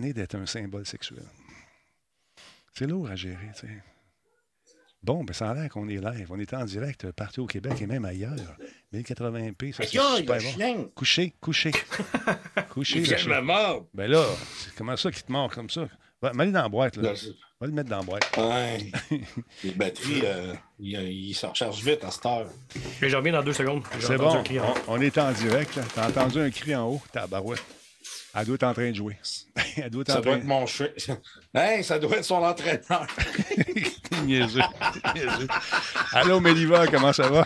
d'être un symbole sexuel. C'est lourd à gérer, tu sais. Bon, ben ça a l'air qu'on est live. On est en direct partout au Québec et même ailleurs. 1080p, ça c'est super bon. Couché, couché. couché. Il me mort. Ben là, c'est comment ça qu'il te mord comme ça? Va, aller dans la boîte, là. Va le mettre dans la boîte. Ouais. Les batteries, euh, ils s'en rechargent vite à cette heure. Je reviens dans deux secondes. C'est bon. On, on, est en direct. T'as entendu un cri en haut? Tabarouette. Elle doit être en train de jouer. Elle doit être ça doit être mon chien. Ça doit être son entraîneur. niaiseux. Allô, Méliva, comment ça va?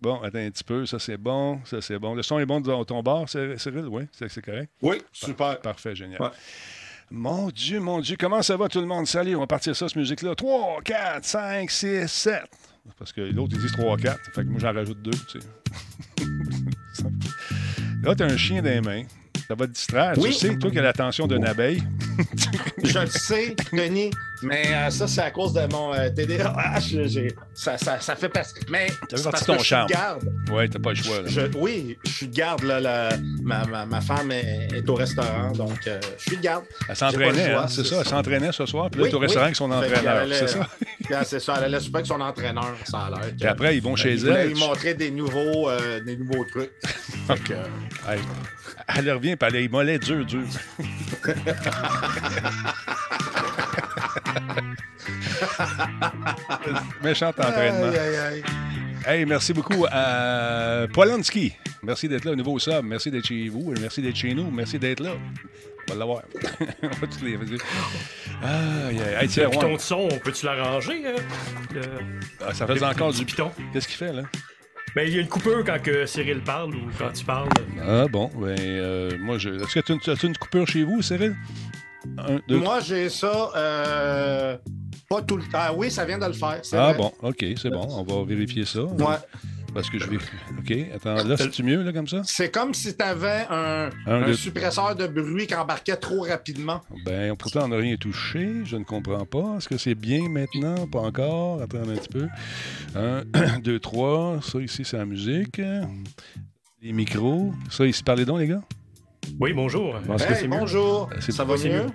bon, attends un petit peu. Ça, c'est bon. Ça, c'est bon. Le son est bon de ton bord, Cyril? Oui, c'est correct? Oui, super. Parfait, génial. Mon Dieu, mon Dieu, comment ça va tout le monde? Salut, on va partir ça, cette musique-là. 3, 4, 5, 6, 7. Parce que l'autre, il dit 3, 4. Fait que moi, j'en rajoute 2, tu sais. Là, tu as un chien dans les mains. Ça va te distraire. Tu sais, toi, qui as l'attention d'une abeille. Je le sais, Denis. Mais euh, ça, c'est à cause de mon euh, TDAH. Ça, ça, ça, fait partie. Mais c'est parce ton que je suis garde. Oui, t'as pas le choix. oui, je suis de garde. Là, ma, ma, ma, femme est, au restaurant, donc euh, je suis de garde. Elle s'entraînait, hein, c'est ça. Elle s'entraînait ce soir. Puis là, oui, au restaurant avec son entraîneur. C'est ça? c'est ça. Elle allait super avec son entraîneur, ça a l'air. Puis après, ils vont chez elle. Elle lui montrer des nouveaux, des nouveaux trucs. donc, elle revient, puis elle a les mollets durs, durs. Méchant entraînement. Hey, merci beaucoup à Polanski. Merci d'être là au nouveau sub. Merci d'être chez vous. Merci d'être chez nous. Merci d'être là. On va l'avoir. on va tous les ah, yeah. hey, Le piton de son, peux-tu l'arranger? Hein? Ah, ça faisait encore du piton? Qu'est-ce qu'il fait, là? Ben, il y a une coupure quand que Cyril parle ou quand tu parles. Ah bon, ben, euh, moi, je... est-ce que tu as, une coupure chez vous, Cyril? Moi, j'ai ça euh, pas tout le temps. Ah oui, ça vient de le faire. Ah bon, OK, c'est bon. On va vérifier ça. Ouais. Parce que je vais. OK, attends, là, c'est-tu mieux, là, comme ça? C'est comme si tu avais un, un, suppresseur de bruit qui embarquait trop rapidement. Ben, pourtant, on n'a rien touché. Je ne comprends pas. Est-ce que c'est bien maintenant? Pas encore. Attends un petit peu. Un, deux, trois. Ça, ici, c'est la musique. Les micros. Ça, ici, parlez donc, les gars? Oui, bonjour. bonjour. Ça va mieux?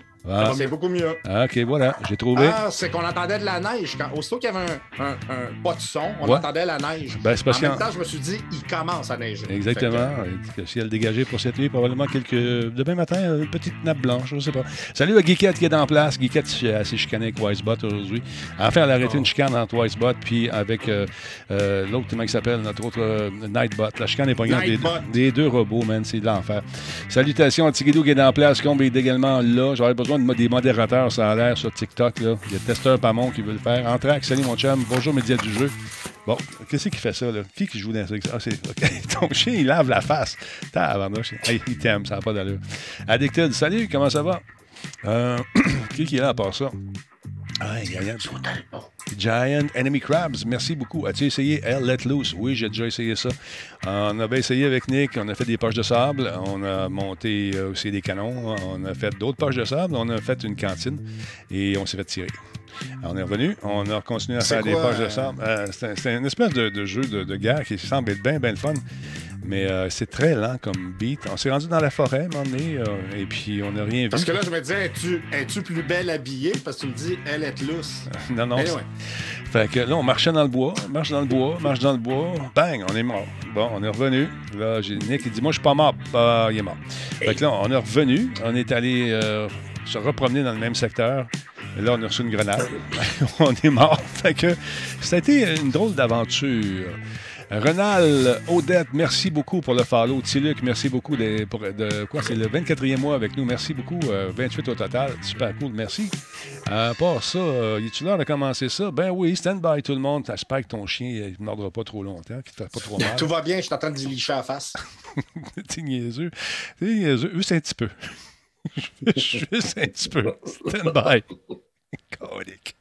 C'est beaucoup mieux. OK, voilà, j'ai trouvé. Ah, c'est qu'on entendait de la neige. Quand, aussitôt qu'il y avait un, un, un, pas de son, on entendait la neige. Ben, en même temps, je me suis dit, il commence à neiger. Exactement. Que... Si elle dégageait pour cette nuit, probablement quelques. Demain matin, une petite nappe blanche, je ne sais pas. Salut à Geekette qui est en place. Geekette assez chicané avec Wisebot aujourd'hui. Enfin, elle a arrêté une chicane entre Wisebot puis avec euh, euh, l'autre, comment il s'appelle, notre autre euh, Nightbot. La chicane est pas des, des, deux robots, man. C'est de l'enfer. Salutations à Tigidou qui est en place. Combe est également là. J'aurais besoin des modérateurs, ça a l'air sur TikTok. Là. Il y a Testeur Pamon qui veut le faire. Entraque, salut mon chum. Bonjour, média du jeu. Bon, qu'est-ce qui fait ça, là? Qui qui joue dans ça? Ah, c'est. Ton chien, il lave la face. Hey, il t'aime, ça n'a pas d'allure. Addicted, salut, comment ça va? Euh, qui est là à part ça? Ah, Giant Enemy Crabs, merci beaucoup. As-tu essayé Hell Let Loose? Oui, j'ai déjà essayé ça. On avait essayé avec Nick, on a fait des poches de sable, on a monté euh, aussi des canons, on a fait d'autres poches de sable, on a fait une cantine et on s'est fait tirer. On est revenu, on a continué à faire des poches de sable. Euh, c'est une espèce de, jeu de, de, guerre qui semble être bien, bien le fun. Mais euh, c'est très lent comme beat. On s'est rendu dans la forêt, à un moment donné, euh, et puis on n'a rien vu. Parce que là, je me disais, es-tu, es-tu plus belle habillée? Parce que tu me dis, elle est lousse. non, non. Fait que là, on marchait dans le bois, marche dans le bois, marche dans le bois, bang, on est mort. Bon, on est revenu. Là, j'ai Nick, il dit, moi, je suis pas mort. Bah, il est mort. Fait que là, on est revenu. On est allé euh, se repromener dans le même secteur. Et là, on a reçu une grenade. on est mort. Fait que ça a été une drôle d'aventure. Renal Odette, merci beaucoup pour le follow. Tiluc, merci beaucoup de, pour, de quoi? C'est le 24e mois avec nous. Merci beaucoup. 28 euh, au total. Super cool, merci. À part ça, euh, tu l'heure de commencer ça? Ben oui, stand by tout le monde. J'espère que ton chien ne mordra pas trop longtemps, qu'il pas trop mal. Tout va bien, je suis en train de licher à face. T'es niaiseux. T'es niaiseux. Juste un petit peu. Juste un petit peu. Stand by. Colique.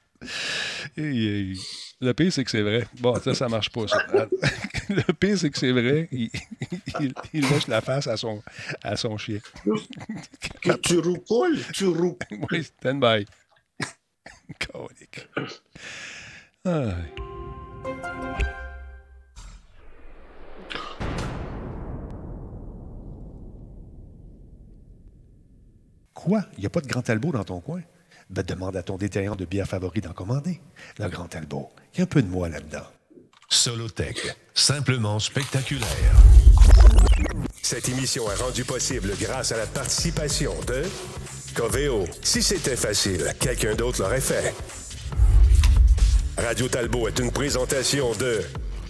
Le pire, c'est que c'est vrai. Bon, ça, ça marche pas, ça. Le pire, c'est que c'est vrai. Il, il, lâche la face à son, à son chien. Que tu roucoules, tu roules. Oui, stand by. Conique. Ah. Quoi? Il n'y a pas de Grand Talbot dans ton coin? Ben, demande à ton détaillant de bière favori d'en commander. Le Grand Talbot. Il y a un peu de moi là-dedans. Solotech, simplement spectaculaire. Cette émission est rendue possible grâce à la participation de Coveo. Si c'était facile, quelqu'un d'autre l'aurait fait. Radio Talbot est une présentation de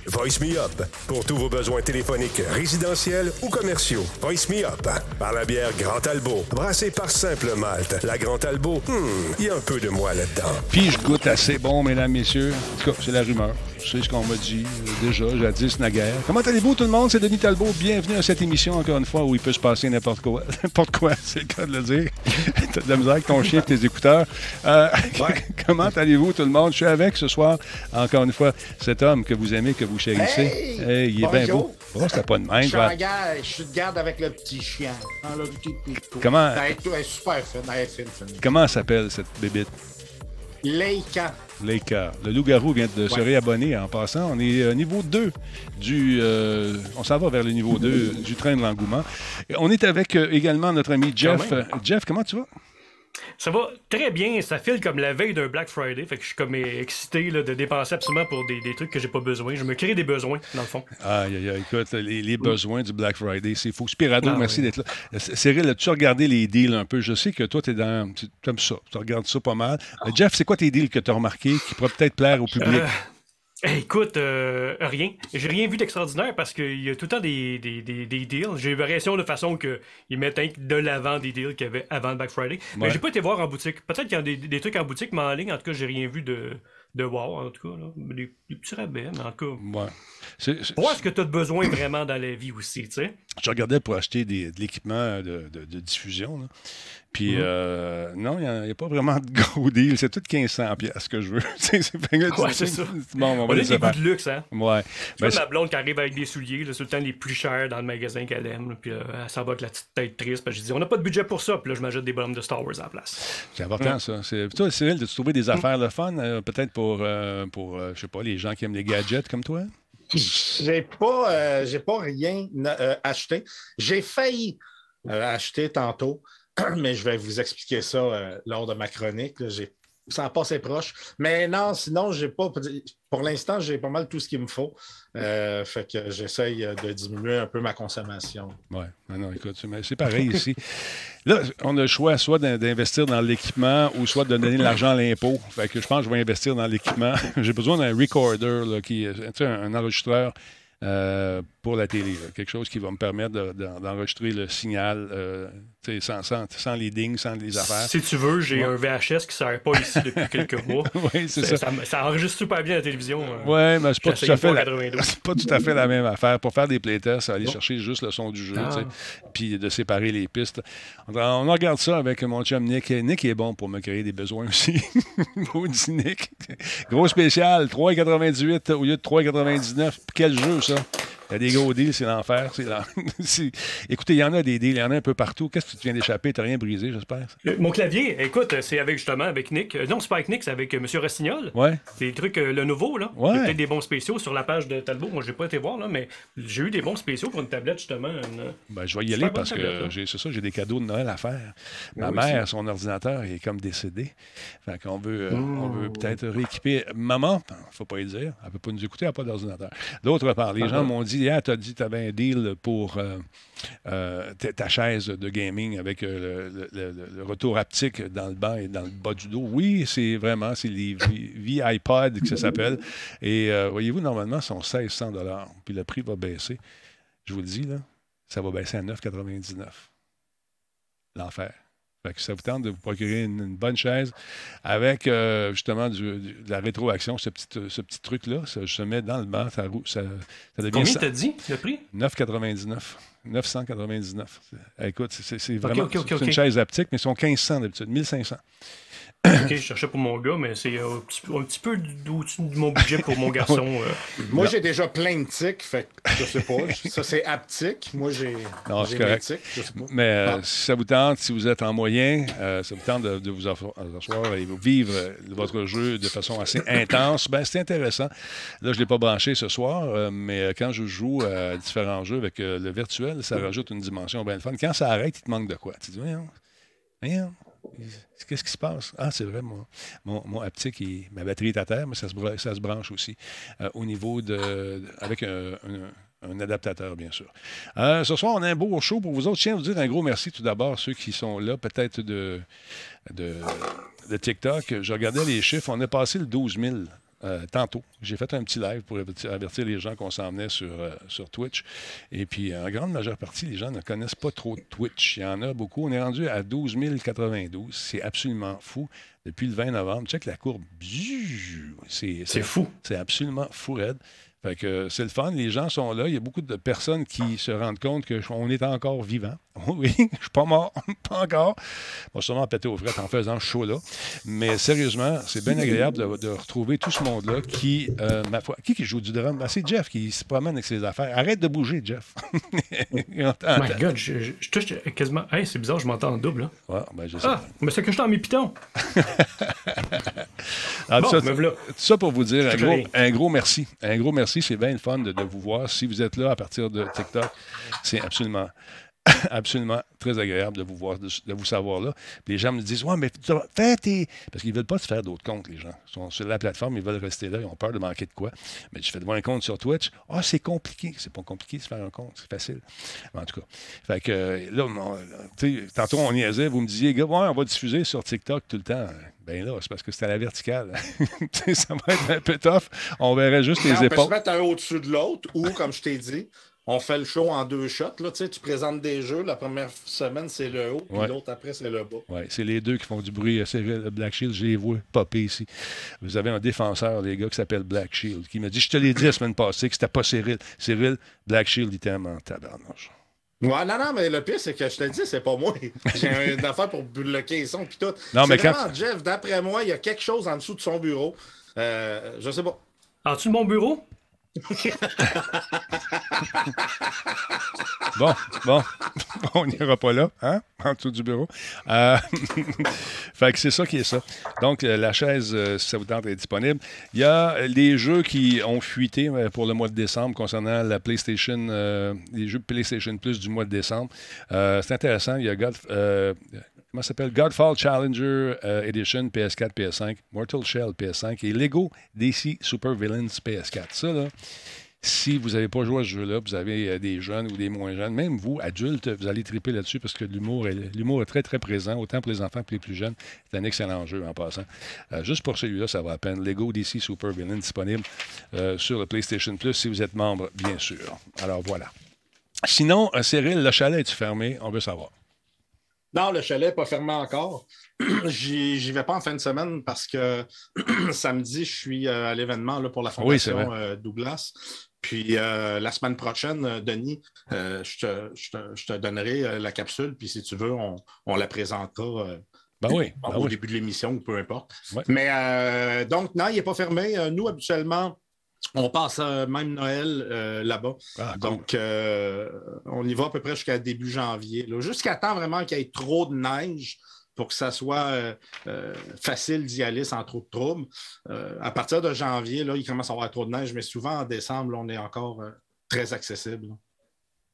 Voice Me Up pour tous vos besoins téléphoniques, résidentiels ou commerciaux. Voice Me Up par la bière Grand Talbot, brassée par Simple Malte. La Grand Talbot, hmm, il y a un peu de moi là-dedans. Puis je goûte assez bon, mesdames, messieurs. En tout cas, c'est la rumeur. C'est ce qu'on m'a dit euh, déjà, jadis naguère. Comment allez-vous tout le monde? C'est Denis Talbot. Bienvenue à cette émission, encore une fois, où il peut se passer n'importe quoi. n'importe quoi, c'est le cas de le dire. T'as de la misère avec ton chien et tes écouteurs. Euh, comment allez-vous tout le monde? Je suis avec ce soir, encore une fois, cet homme que vous aimez, que vous chérissez. Hey! il est bien beau. Oh, c'était pas de même. Je suis, en garde, je suis de garde avec le petit chien. Le petit pitou. Comment- Elle est, elle est super fine. Elle est fine, fine. Comment s'appelle cette bébite? Leica. Leica. Le loup-garou vient de se réabonner en passant. On est euh, niveau 2 du. euh, on s'en va vers le niveau 2 du train de l'engouement. On est avec euh, également notre ami Jeff. Jeff, comment tu vas? Ça va très bien, ça file comme la veille d'un Black Friday, fait que je suis comme excité là, de dépenser absolument pour des, des trucs que j'ai pas besoin. Je me crée des besoins, dans le fond. Aïe, écoute, les, les besoins du Black Friday, c'est fou. Spirado, Ah, merci oui. d'être là. Euh, Cyril, as-tu regardé les deals un peu? Je sais que toi, tu es dans. Tu aimes ça. Tu regardes ça pas mal. Euh, Jeff, c'est quoi tes deals que tu as remarqués qui pourraient peut-être plaire au public? Euh, écoute, euh, rien. J'ai rien vu d'extraordinaire parce qu'il y a tout le temps des, des, des, des deals. J'ai l'impression de façon qu'ils mettent de l'avant des deals qu'il y avait avant le Black Friday. Mais Ouais. j'ai pas été voir en boutique. Peut-être qu'il y a des, des trucs en boutique, mais en ligne, en tout cas, j'ai rien vu de, de wow, en tout cas. Là. Des, des petits rabais, mais en tout cas. Ouais. C'est- Voir ce que tu as besoin vraiment dans la vie aussi, tu sais? Je regardais pour acheter des- de l'équipement de, de- de diffusion. là. Puis, Mhm. euh, non, il n'y a, pas vraiment de gros deal. C'est tout 1500 pièces que je veux. c'est Ouais, c'est ça. Bon, on On a des goûts de luxe, hein. Ouais. C'est Ben, comme blonde qui arrive avec des souliers, c'est tout le temps les plus chers dans le magasin qu'elle aime. puis euh, elle s'en va avec la petite tête triste. Puis je dis, on n'a pas de budget pour ça. Puis là, je m'achète des bonhommes de Star Wars à la place. c'est important, ça. C'est, puis toi, Cyril, de trouver des affaires le fun, euh, peut-être pour, euh, pour euh, je sais pas, les gens qui aiment les gadgets comme toi? J'ai pas, euh, j'ai pas rien euh, acheté. J'ai failli euh, acheter tantôt, mais je vais vous expliquer ça euh, lors de ma chronique. ça en passait proche. Mais non, sinon, j'ai pas. Pour l'instant, j'ai pas mal tout ce qu'il me faut. Euh, fait que j'essaye euh, de diminuer un peu ma consommation. Oui, non, écoute, c'est- pareil ici. Là, on a le choix soit d'in- d'investir dans l'équipement ou soit de donner de l'argent à l'impôt. Fait que je pense que je vais investir dans l'équipement. J'ai besoin d'un recorder, là, qui, un, enregistreur pour la télé. là. Quelque chose qui va me permettre de- de- d'enregistrer le signal euh, sans, sans, sans les dings, sans les affaires. Si tu veux, j'ai Ouais. un VHS qui sert pas ici depuis quelques mois. Oui, c'est ça. ça. Enregistre super bien la télévision. euh. Oui, mais c'est pas, tout à fait la... 92. c'est pas tout à fait la même affaire. Pour faire des playtests, aller Non. chercher juste le son du jeu, Ah. puis de séparer les pistes. On, on regarde ça avec mon chum Nick. Nick est bon pour me créer des besoins aussi. Maudit Nick. Gros spécial, 3,98 au lieu de 3,99. Puis Quel jeu, ça? Il y a des gros deals, c'est l'enfer. Écoutez, il y en a des deals, il y en a un peu partout. Qu'est-ce que tu viens d'échapper? T'as rien brisé, j'espère? Euh, Mon clavier, écoute, c'est avec justement avec Nick. Euh, non, c'est pas avec Nick, c'est avec euh, Monsieur Rossignol. Ouais. C'est des trucs, le nouveau, là. Ouais. Il y a peut-être des bons spéciaux sur la page de Talbot. Moi, j'ai pas été voir, là, mais j'ai eu des bons spéciaux pour une tablette, justement. une- Ben, je vais y aller parce tablette, que c'est ça, j'ai des cadeaux de Noël à faire. Ma oui, mère, son ordinateur, est comme décédé. Fait qu'on veut, on veut peut-être rééquiper. Maman, faut pas y dire, elle peut pas nous écouter, elle n'a pas d'ordinateur. D'autre part, les gens m'ont dit, hier, tu as dit que tu avais un deal pour euh, euh, ta chaise de gaming avec euh, le, retour haptique dans le bas et dans le bas du dos. Oui, c'est vraiment, c'est les V-iPod que ça s'appelle. Et voyez-vous, normalement, sont 1600 Puis le prix va baisser. Je vous le dis, là, ça va baisser à 9,99. L'enfer. Fait que ça vous tente de vous procurer une, une bonne chaise avec euh, justement du- du- de la rétroaction, ce petit, euh, ce petit truc-là. Ça se met dans le banc, ça, roule- ça, ça devient Combien t'as dit, le prix? 9,99. 999. C'est- Écoute, c'est- vraiment une chaise haptique, mais ils sont 1500 d'habitude, 1500. Ok, je cherchais pour mon gars, mais c'est euh, un, petit, peu- un petit peu au-dessus de mon budget pour mon garçon. euh. Moi, j'ai déjà plein de tics, fait que je sais pas. Ça, c'est haptique. Moi, j'ai Non, j'ai c'est mes correct. tics, je sais pas. Mais euh, Ah. si ça vous tente, si vous êtes en moyen, euh, ça vous tente de, de vous asseoir asseoir et vivre euh, votre jeu de façon assez intense, ben, c'est intéressant. Là, je ne l'ai pas branché ce soir, euh, mais euh, quand je joue à différents jeux avec euh, le virtuel, ça rajoute une dimension bien le fun. Quand ça arrête, il te manque de quoi? Tu te dis, Voyons, Rien. Qu'est-ce qui se passe? Ah, c'est vrai, mon, mon, mon haptique, ma batterie est à terre, mais ça se, branche aussi euh, au niveau de. avec un adaptateur, bien sûr. Euh, ce soir, on a un beau show pour vous autres. Je tiens à vous dire un gros merci tout d'abord, ceux qui sont là, peut-être de, de, de TikTok. Je regardais les chiffres. On a passé le 12 000 euh, tantôt. J'ai fait un petit live pour avertir, les gens qu'on s'en venait sur, euh, sur Twitch. Et puis, en grande majeure partie, les gens ne connaissent pas trop Twitch. Il y en a beaucoup. On est rendu à 12 092. C'est absolument fou. Depuis le 20 novembre, check la courbe. C'est C'est fou. c'est absolument fou raide. Fait que c'est le fun, les gens sont là. Il y a beaucoup de personnes qui se rendent compte qu'on est encore vivant. Oui, je suis pas mort, pas encore. On va sûrement péter aux frettes en faisant ce show-là. Mais sérieusement, c'est bien agréable de, de retrouver tout ce monde-là qui, euh, ma foi, qui, qui joue du drum? Ben, c'est Jeff qui se promène avec ses affaires. Arrête de bouger, Jeff. My God, je, je- je touche quasiment. Hey, c'est bizarre, je m'entends en double. Ouais, ben, je sais Ah, mais c'est que je suis dans mes pitons. Ah, Bon, ça, tout ça pour vous dire un gros, un gros merci. Un gros merci. C'est bien le fun de, de vous voir. Si vous êtes là à partir de TikTok, c'est absolument, absolument très agréable de vous voir, de, de vous savoir là. Puis les gens me disent Ouais, mais fais tes. Parce qu'ils ne veulent pas se faire d'autres comptes, les gens. Ils sont sur la plateforme, ils veulent rester là, ils ont peur de manquer de quoi. Mais je fais de un compte sur Twitch. Ah, c'est compliqué. C'est pas compliqué de se faire un compte, c'est facile. En tout cas. Fait que euh, là, on- tantôt on niaisait, vous me disiez, gars, ouais, on va diffuser sur TikTok tout le temps. Ben là, c'est parce que c'est à la verticale. Ça va être un peu tough. On verrait juste les on peut se épaules. mettre un au-dessus de l'autre ou, comme je t'ai dit, on fait le show en deux shots. Là, tu, sais, tu présentes des jeux. La première semaine, c'est le haut, puis Ouais. l'autre après, c'est le bas. Oui, c'est les deux qui font du bruit. C'est le Black Shield, je les vois popper ici. Vous avez un défenseur, les gars, qui s'appelle Black Shield, qui m'a dit Je te l'ai dit la semaine passée que c'était pas Cyril. Cyril, Black Shield, il t'aime en tabarnouche. Ouais, non, non, mais le pire, c'est que je te le dis, c'est pas moi. J'ai une affaire pour bloquer les sons puis tout. Non, mais C'est quand- vraiment, Jeff, d'après moi, il y a quelque chose en dessous de son bureau. Euh, je sais pas. En dessous de mon bureau? Bon, bon, on n'ira pas là, hein, en dessous du bureau. Euh, fait que c'est ça qui est ça. Donc, euh, la chaise, euh, si ça vous tente, est disponible. Il y a les jeux qui ont fuité pour le mois de décembre concernant la PlayStation, les jeux PlayStation Plus du mois de décembre. C'est intéressant. Il y a God, comment ça s'appelle? Godfall Challenger euh, Edition PS4, PS5, Mortal Shell PS5 et Lego DC Super Villains PS4. Ça, là, si vous n'avez pas joué à ce jeu-là, vous avez euh, des jeunes ou des moins jeunes, même vous, adultes, vous allez triper là-dessus parce que l'humour est, est très, très présent, autant pour les enfants que les plus jeunes. C'est un excellent jeu en passant. Euh, juste pour celui-là, ça va à peine. Lego DC Super Villain disponible sur le PlayStation Plus si vous êtes membre, bien sûr. Alors voilà. Sinon, Cyril, le chalet est-tu fermé? On veut savoir. Non, le chalet n'est pas fermé encore. J'y vais pas en fin de semaine parce que samedi, je suis euh, à l'événement là, pour la c'est Fondation euh, Douglas. Puis euh, la semaine prochaine, Denis, euh, je, te, je te- je te donnerai la capsule. Puis si tu veux, on, on la présentera euh, Ben oui, ben au oui. début de l'émission ou peu importe. Ouais. Mais donc, non, il n'est pas fermé. Nous, habituellement, on passe euh, même Noël euh, là-bas. Ah. Donc, euh, on y va à peu près jusqu'à début janvier. là. Jusqu'à temps vraiment qu'il y ait trop de neige pour que ça soit euh, facile d'y aller sans trop de troubles. À partir de janvier, là, il commence à y avoir trop de neige, mais souvent en décembre, là, on est encore très accessible. là.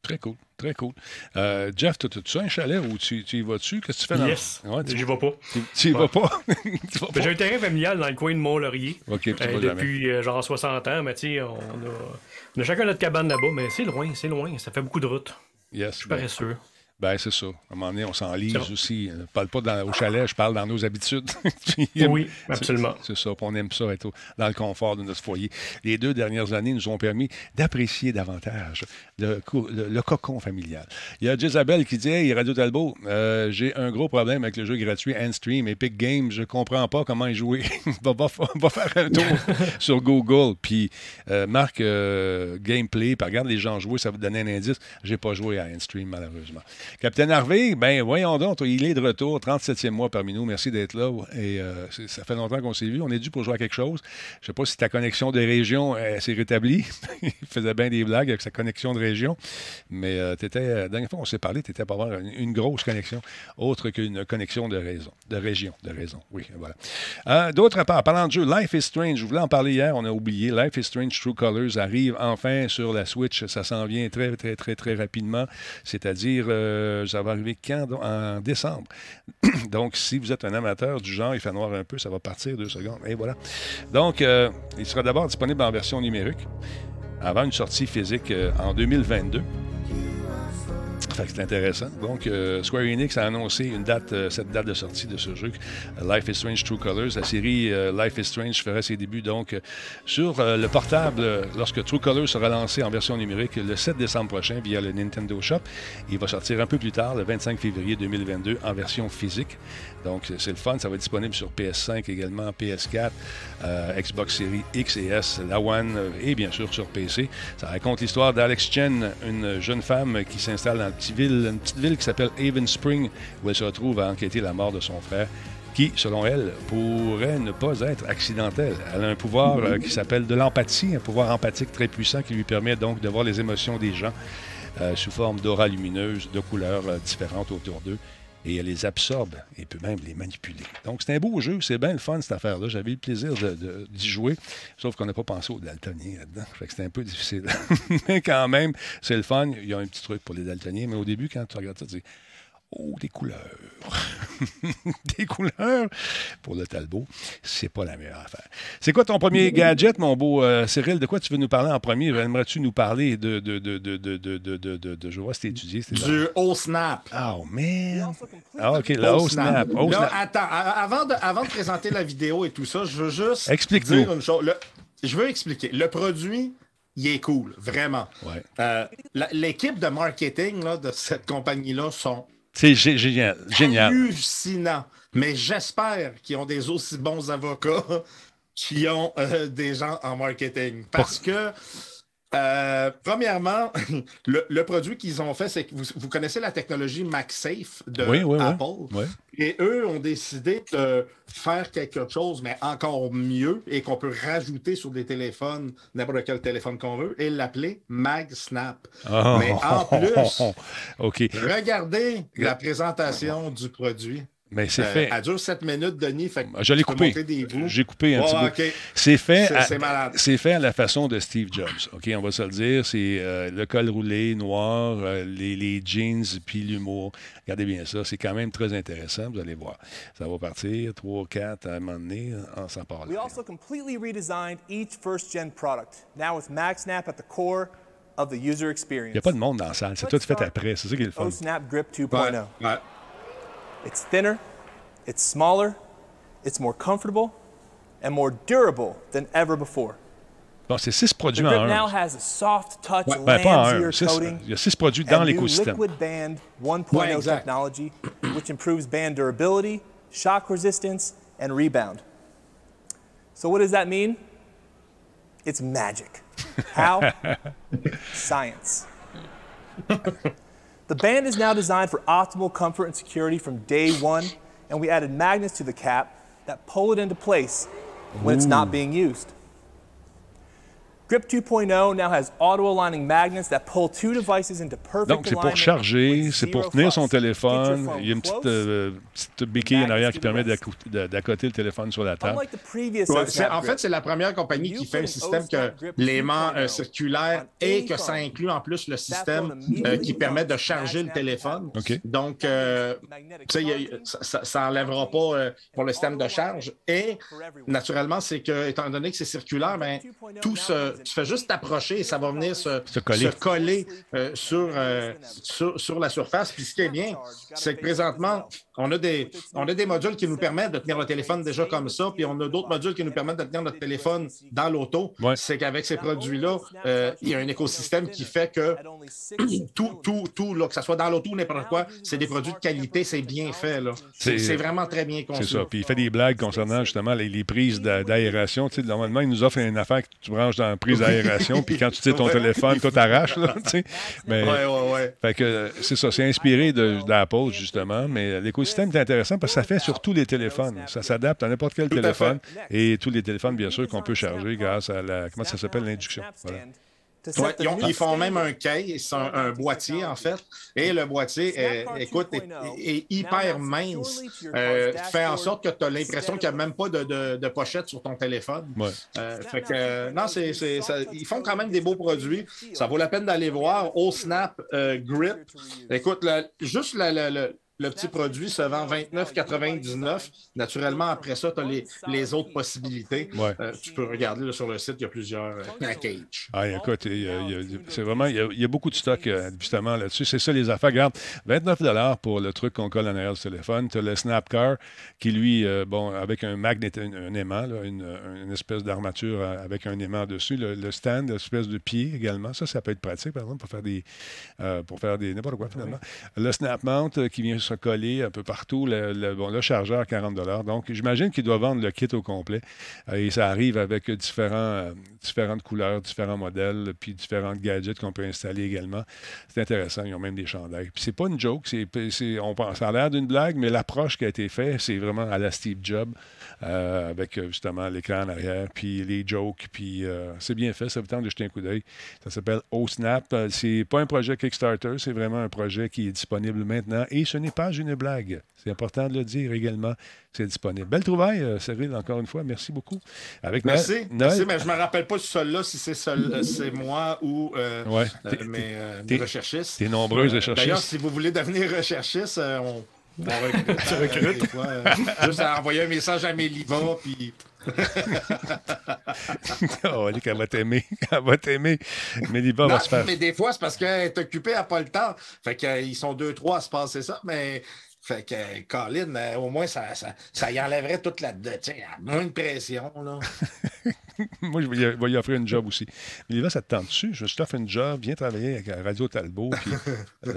Très cool, très cool. Euh, Jeff, tu as un chalet ou tu, tu y vas-tu? Qu'est-ce que tu fais dans Yes. Ouais, tu, J'y vais pas. tu, tu y vas pas? Ben, pas? J'ai un terrain familial dans le coin de Mont-Laurier. Euh, depuis euh, genre 60 ans, mais tu sais, on a, on a chacun notre cabane là-bas, mais c'est loin, c'est loin, ça fait beaucoup de route. Yes, Je suis ben, paresseux. Ben, c'est ça. À un moment donné, on s'enlise aussi. Je parle pas dans- au chalet, je parle dans nos habitudes. Puis, Oui, c'est- absolument. C'est ça. Puis on aime ça, être dans le confort de notre foyer. Les deux dernières années nous ont permis d'apprécier davantage le, co- le- le cocon familial. Il y a Jezabel qui dit Hey, Radio Talbot, euh, j'ai un gros problème avec le jeu gratuit Handstream, Epic Games. Je comprends pas comment y jouer. va, va fa- va faire un tour sur Google. Puis euh, marque euh, gameplay, puis regarde les gens jouer, ça va te donner un indice. J'ai pas joué à Handstream, malheureusement. Capitaine Harvey, ben voyons donc, il est de retour, 37e mois parmi nous. Merci d'être là. Et euh, ça fait longtemps qu'on s'est vu. On est dû pour jouer à quelque chose. Je sais pas si ta connexion de région euh, s'est rétablie. il faisait bien des blagues avec sa connexion de région. Mais euh, t'étais, euh, la dernière fois qu'on s'est parlé, tu étais pour avoir une, grosse connexion, autre qu'une connexion de raison, de région, de raison. Oui, voilà. Euh, D'autre part, parlant de jeu, Life is Strange, je voulais en parler hier, on a oublié. Life is Strange True Colors arrive enfin sur la Switch. Ça s'en vient très, très, très, très rapidement. C'est-à-dire euh, ça va arriver quand? En décembre. Donc, si vous êtes un amateur du genre, il fait noir un peu, ça va partir deux secondes. Et voilà. Donc, euh, il sera d'abord disponible en version numérique avant une sortie physique euh, en 2022. Fait que c'est intéressant. Donc, euh, Square Enix a annoncé euh, cette date de sortie de ce jeu, Life is Strange True Colors. La série euh, Life is Strange fera ses débuts donc sur le portable lorsque True Colors sera lancé en version numérique le 7 décembre prochain via le Nintendo Shop. Il va sortir un peu plus tard, le 25 février 2022, en version physique. Donc, c'est- le fun. Ça va être disponible sur PS5 également, PS4, euh, Xbox Series X et S, la One et bien sûr sur PC. Ça raconte l'histoire d'Alex Chen, une jeune femme qui s'installe dans une une petite ville qui s'appelle Haven Spring, où elle se retrouve à enquêter la mort de son frère qui, selon elle, pourrait ne pas être accidentelle. Elle a un pouvoir euh, qui s'appelle de l'empathie, un pouvoir empathique très puissant qui lui permet donc de voir les émotions des gens euh, sous forme d'aura lumineuse, de couleurs euh, différentes autour d'eux. Et elle les absorbe et peut même les manipuler. Donc, c'est un beau jeu. C'est bien le fun, cette affaire-là. J'avais eu le plaisir d'y jouer. Sauf qu'on n'a pas pensé aux daltoniens là-dedans. Fait que c'était un peu difficile. mais quand même, c'est le fun. Il y a un petit truc pour les daltoniens. Mais au début, quand tu regardes ça, tu dis Oh, des couleurs. des couleurs pour le Talbot, c'est pas la meilleure affaire. C'est quoi ton premier gadget, mon beau euh, Cyril? De quoi tu veux nous parler en premier? Aimerais-tu nous parler de. de, de, de, de, de, de, de, de- de- je vois si étudié. Du haut snap. Oh, man. Ah, OK, le Haut snap. Là, snap. attends, avant de, avant de présenter la vidéo et tout ça, je veux juste Explique-nous. dire une chose. Le- je veux expliquer. Le produit, il est cool, vraiment. Ouais. Euh, L'équipe de marketing là, de cette compagnie-là sont C'est gé- génial. Génial. hallucinants. Mais j'espère qu'ils ont des aussi bons avocats qui ont euh, des gens en marketing. Parce que, euh, premièrement, le, le produit qu'ils ont fait, c'est que vous, vous connaissez la technologie MagSafe de Oui, oui, oui. Apple? Oui. Et eux ont décidé de faire quelque chose, mais encore mieux, et qu'on peut rajouter sur des téléphones, n'importe quel téléphone qu'on veut, et l'appeler MagSnap. Ah. Mais en plus, OK. regardez la présentation du produit. Mais c'est Euh, fait. Elle dure 7 minutes, Denis. Fait que Je l'ai coupé. J'ai coupé un Ouais, petit bout. ok. C'est fait, C'est- à- c'est malade. c'est fait à la façon de Steve Jobs. OK, on va se le dire. C'est euh, le col roulé noir, euh, les, les jeans, puis l'humour. Regardez bien ça. C'est quand même très intéressant. Vous allez voir. Ça va partir. 3, 4 à un moment donné. On s'en parle. We also completely redesigned each first gen product, now with MagSnap at the core of the user Il experience. n'y a pas de monde dans la salle. C'est tout fait après. C'est ça qui est le fun. OSnap Grip 2.0. Ouais, ouais. It's thinner, it's smaller, it's more comfortable, and more durable than ever before. Bon, c'est six produits en now has a soft touch Ouais, ben, pas en un. Six- coating il y a six produits dans l'écosystème. Liquid Band 1.0 Ouais, technology, which improves band durability, shock resistance, and rebound. So what does that mean? It's magic. How? Science. The band is now designed for optimal comfort and security from day one, and we added magnets to the cap that pull it into place when it's not being used. Grip 2.0 now has auto-aligning magnets that pull two devices into perfect Donc, c'est pour alignment charger, c'est pour tenir son téléphone. phone Il y a une petite, euh, petite béquille en arrière qui permet d'accoter le téléphone sur la table. Ouais, en fait, c'est la première compagnie qui fait un système que l'aimant 2.0 euh, circulaire on et que ça inclut en plus le système euh, qui permet de charger le téléphone. Donc, euh, ça ça enlèvera pas euh, pour le système de charge. Et naturellement, c'est que, étant donné que c'est circulaire, ben, tout se, tu fais juste t'approcher et ça va venir se, Se coller. coller, euh, sur, euh, sur, sur la surface. Puis ce qui est bien, c'est que présentement, on a, des, on a des modules qui nous permettent de tenir le téléphone déjà comme ça, puis on a d'autres modules qui nous permettent de tenir notre téléphone dans l'auto. Ouais. C'est qu'avec ces produits-là, euh, il y a un écosystème qui fait que tout, tout, tout, là, que ce soit dans l'auto ou n'importe quoi, c'est des produits de qualité, c'est bien fait. là. C'est- vraiment très bien conçu. C'est ça. Puis il fait des blagues concernant justement les, les prises d'a- d'aération. Normalement, il nous offre une affaire que tu branches dans d'aération, puis quand tu tires ton téléphone, là, tu sais. Mais, Ouais, ouais, ouais. Fait que c'est ça, c'est inspiré de- d'Apple, justement, mais l'écosystème est intéressant parce que ça fait sur tous les téléphones. Ça s'adapte à n'importe quel téléphone et tous les téléphones, bien sûr, qu'on peut charger grâce à la. Comment ça s'appelle, l'induction. Voilà. Ouais, ils, ont- new ils font même un case, un, un boîtier en fait, et le boîtier, est, écoute, est, 2.0 est hyper mince, euh, fait en sorte que tu as l'impression qu'il n'y a of- même pas de, de- de pochette sur ton téléphone. Ouais. Euh, fait que, euh, non, c'est, ils font quand même des beaux produits. Ça vaut la peine d'aller voir. Au Snap euh, Grip. Écoute, la- juste la- la- la- le petit produit se vend 29,99. Naturellement, après ça, tu as les, les autres possibilités. Ouais. Euh, tu peux regarder là, sur le site, il y a plusieurs euh, packages. Ah, écoute, il y a- il y a- c'est vraiment, il y, a, il y a beaucoup de stock euh, justement là-dessus. C'est ça les affaires. Regarde, 29 pour le truc qu'on colle en arrière du téléphone. Tu as le Snapcar qui, lui, euh, bon, avec un magnet, un, un aimant, là, une, une espèce d'armature avec un aimant dessus. Le, le stand, espèce de pied également. Ça, ça peut être pratique, par exemple, pour faire des, euh, pour faire des n'importe quoi finalement. Le Snap Mount qui vient se coller un peu partout. Le, le- bon, le chargeur, 40 Donc, j'imagine qu'il doit vendre le kit au complet. Euh, et ça arrive avec différents, euh, différentes couleurs, différents modèles, puis différents gadgets qu'on peut installer également. C'est intéressant. Ils ont même des chandails. Puis c'est pas une joke. C'est, c'est- on pense, ça a l'air d'une blague, mais l'approche qui a été faite, c'est vraiment à la Steve Jobs, euh, avec justement l'écran en arrière, puis les jokes. Puis c'est bien fait. Ça vous tente de jeter un coup d'œil. Ça s'appelle OSnap. C'est pas un projet Kickstarter, c'est vraiment un projet qui est disponible maintenant. Et ce n'est pas une blague. C'est important de le dire également. C'est disponible. Belle trouvaille, euh, Cyril, encore une fois. Merci beaucoup. Avec Merci. Merci, mais je ne me rappelle pas si celui-là, si c'est euh, c'est moi ou euh, Ouais. mes, mes t'es- recherchistes. t'es nombreux, recherchistes. D'ailleurs, si vous voulez devenir recherchiste, on, on recrute. Tu recrutes. juste à envoyer un message à Méliva, puis oh, elle va t'aimer. Elle va t'aimer. Méliba va se faire. mais des fois, c'est parce qu'elle est occupée, elle n'a pas le temps. Fait qu'ils sont deux, trois à se passer ça, mais. Fait que, euh, Colin, euh, au moins, ça, ça, ça y enlèverait toute la. sais, moins de pression, là. Moi, je vais y offrir une job aussi. Méliva, ça te tente dessus? Je t'offre une job. Viens travailler avec euh, Radio Talbot. Puis,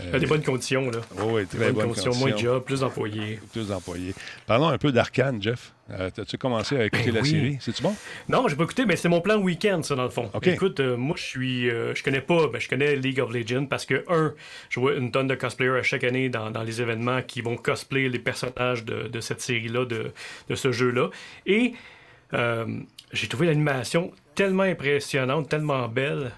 euh, des bonnes conditions, là. oh, oui, très Bonnes bonne conditions, moins de job, plus d'employés. Plus d'employés. Parlons un peu d'Arcane, Jeff. Euh, As-tu commencé à écouter Ben la oui. série? C'est-tu bon? Non, j'ai pas écouté, mais c'est mon plan week-end, ça, dans le fond. OK. Écoute, euh, moi, je suis. euh, je connais pas. Ben, je connais League of Legends parce que, un, je vois une tonne de cosplayers à chaque année dans, dans les événements qui vont cosplayer les personnages de, de cette série-là, de, de ce jeu-là. Et euh, j'ai trouvé l'animation tellement impressionnante, tellement belle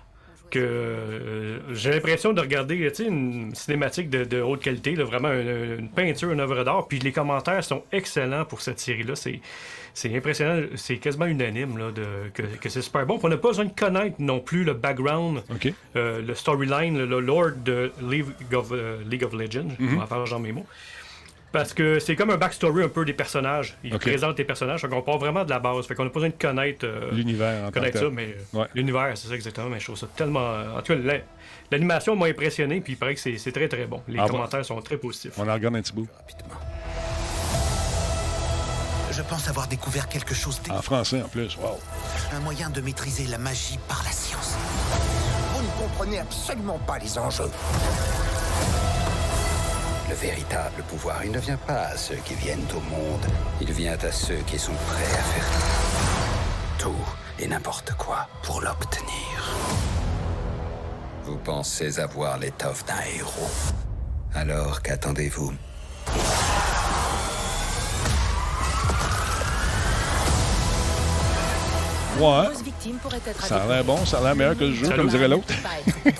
que euh, j'ai l'impression de regarder une cinématique de, de haute qualité, là, vraiment une, une peinture, une œuvre d'art. Puis les commentaires sont excellents pour cette série-là. C'est, c'est impressionnant, c'est quasiment unanime là, de, que, que c'est super bon. Puis on n'a pas besoin de connaître non plus le background, euh, le storyline, le, le lore de League of, euh, League of Legends. Je vais en faire genre mes mots. Parce que c'est comme un backstory un peu des personnages. Ils OK. présentent les personnages. Donc on part vraiment de la base. Fait qu'on n'a pas besoin de connaître. euh, L'univers connaître ça, mais euh, Ouais. l'univers, c'est ça exactement. Mais je trouve ça tellement. En tout cas, la- l'animation m'a impressionné, puis il paraît que c'est très très bon. Les Ah bon? commentaires sont très positifs. On en regarde un petit bout. Je pense avoir découvert quelque chose En français, en plus. Wow. un moyen de maîtriser la magie par la science. Vous ne comprenez absolument pas les enjeux. Le véritable pouvoir, il ne vient pas à ceux qui viennent au monde. Il vient à ceux qui sont prêts à faire tout et n'importe quoi pour l'obtenir. Vous pensez avoir l'étoffe d'un héros. Alors qu'attendez-vous Être Ça a l'air bon, ça a l'air meilleur que le jeu, comme dirait l'autre. Ouais.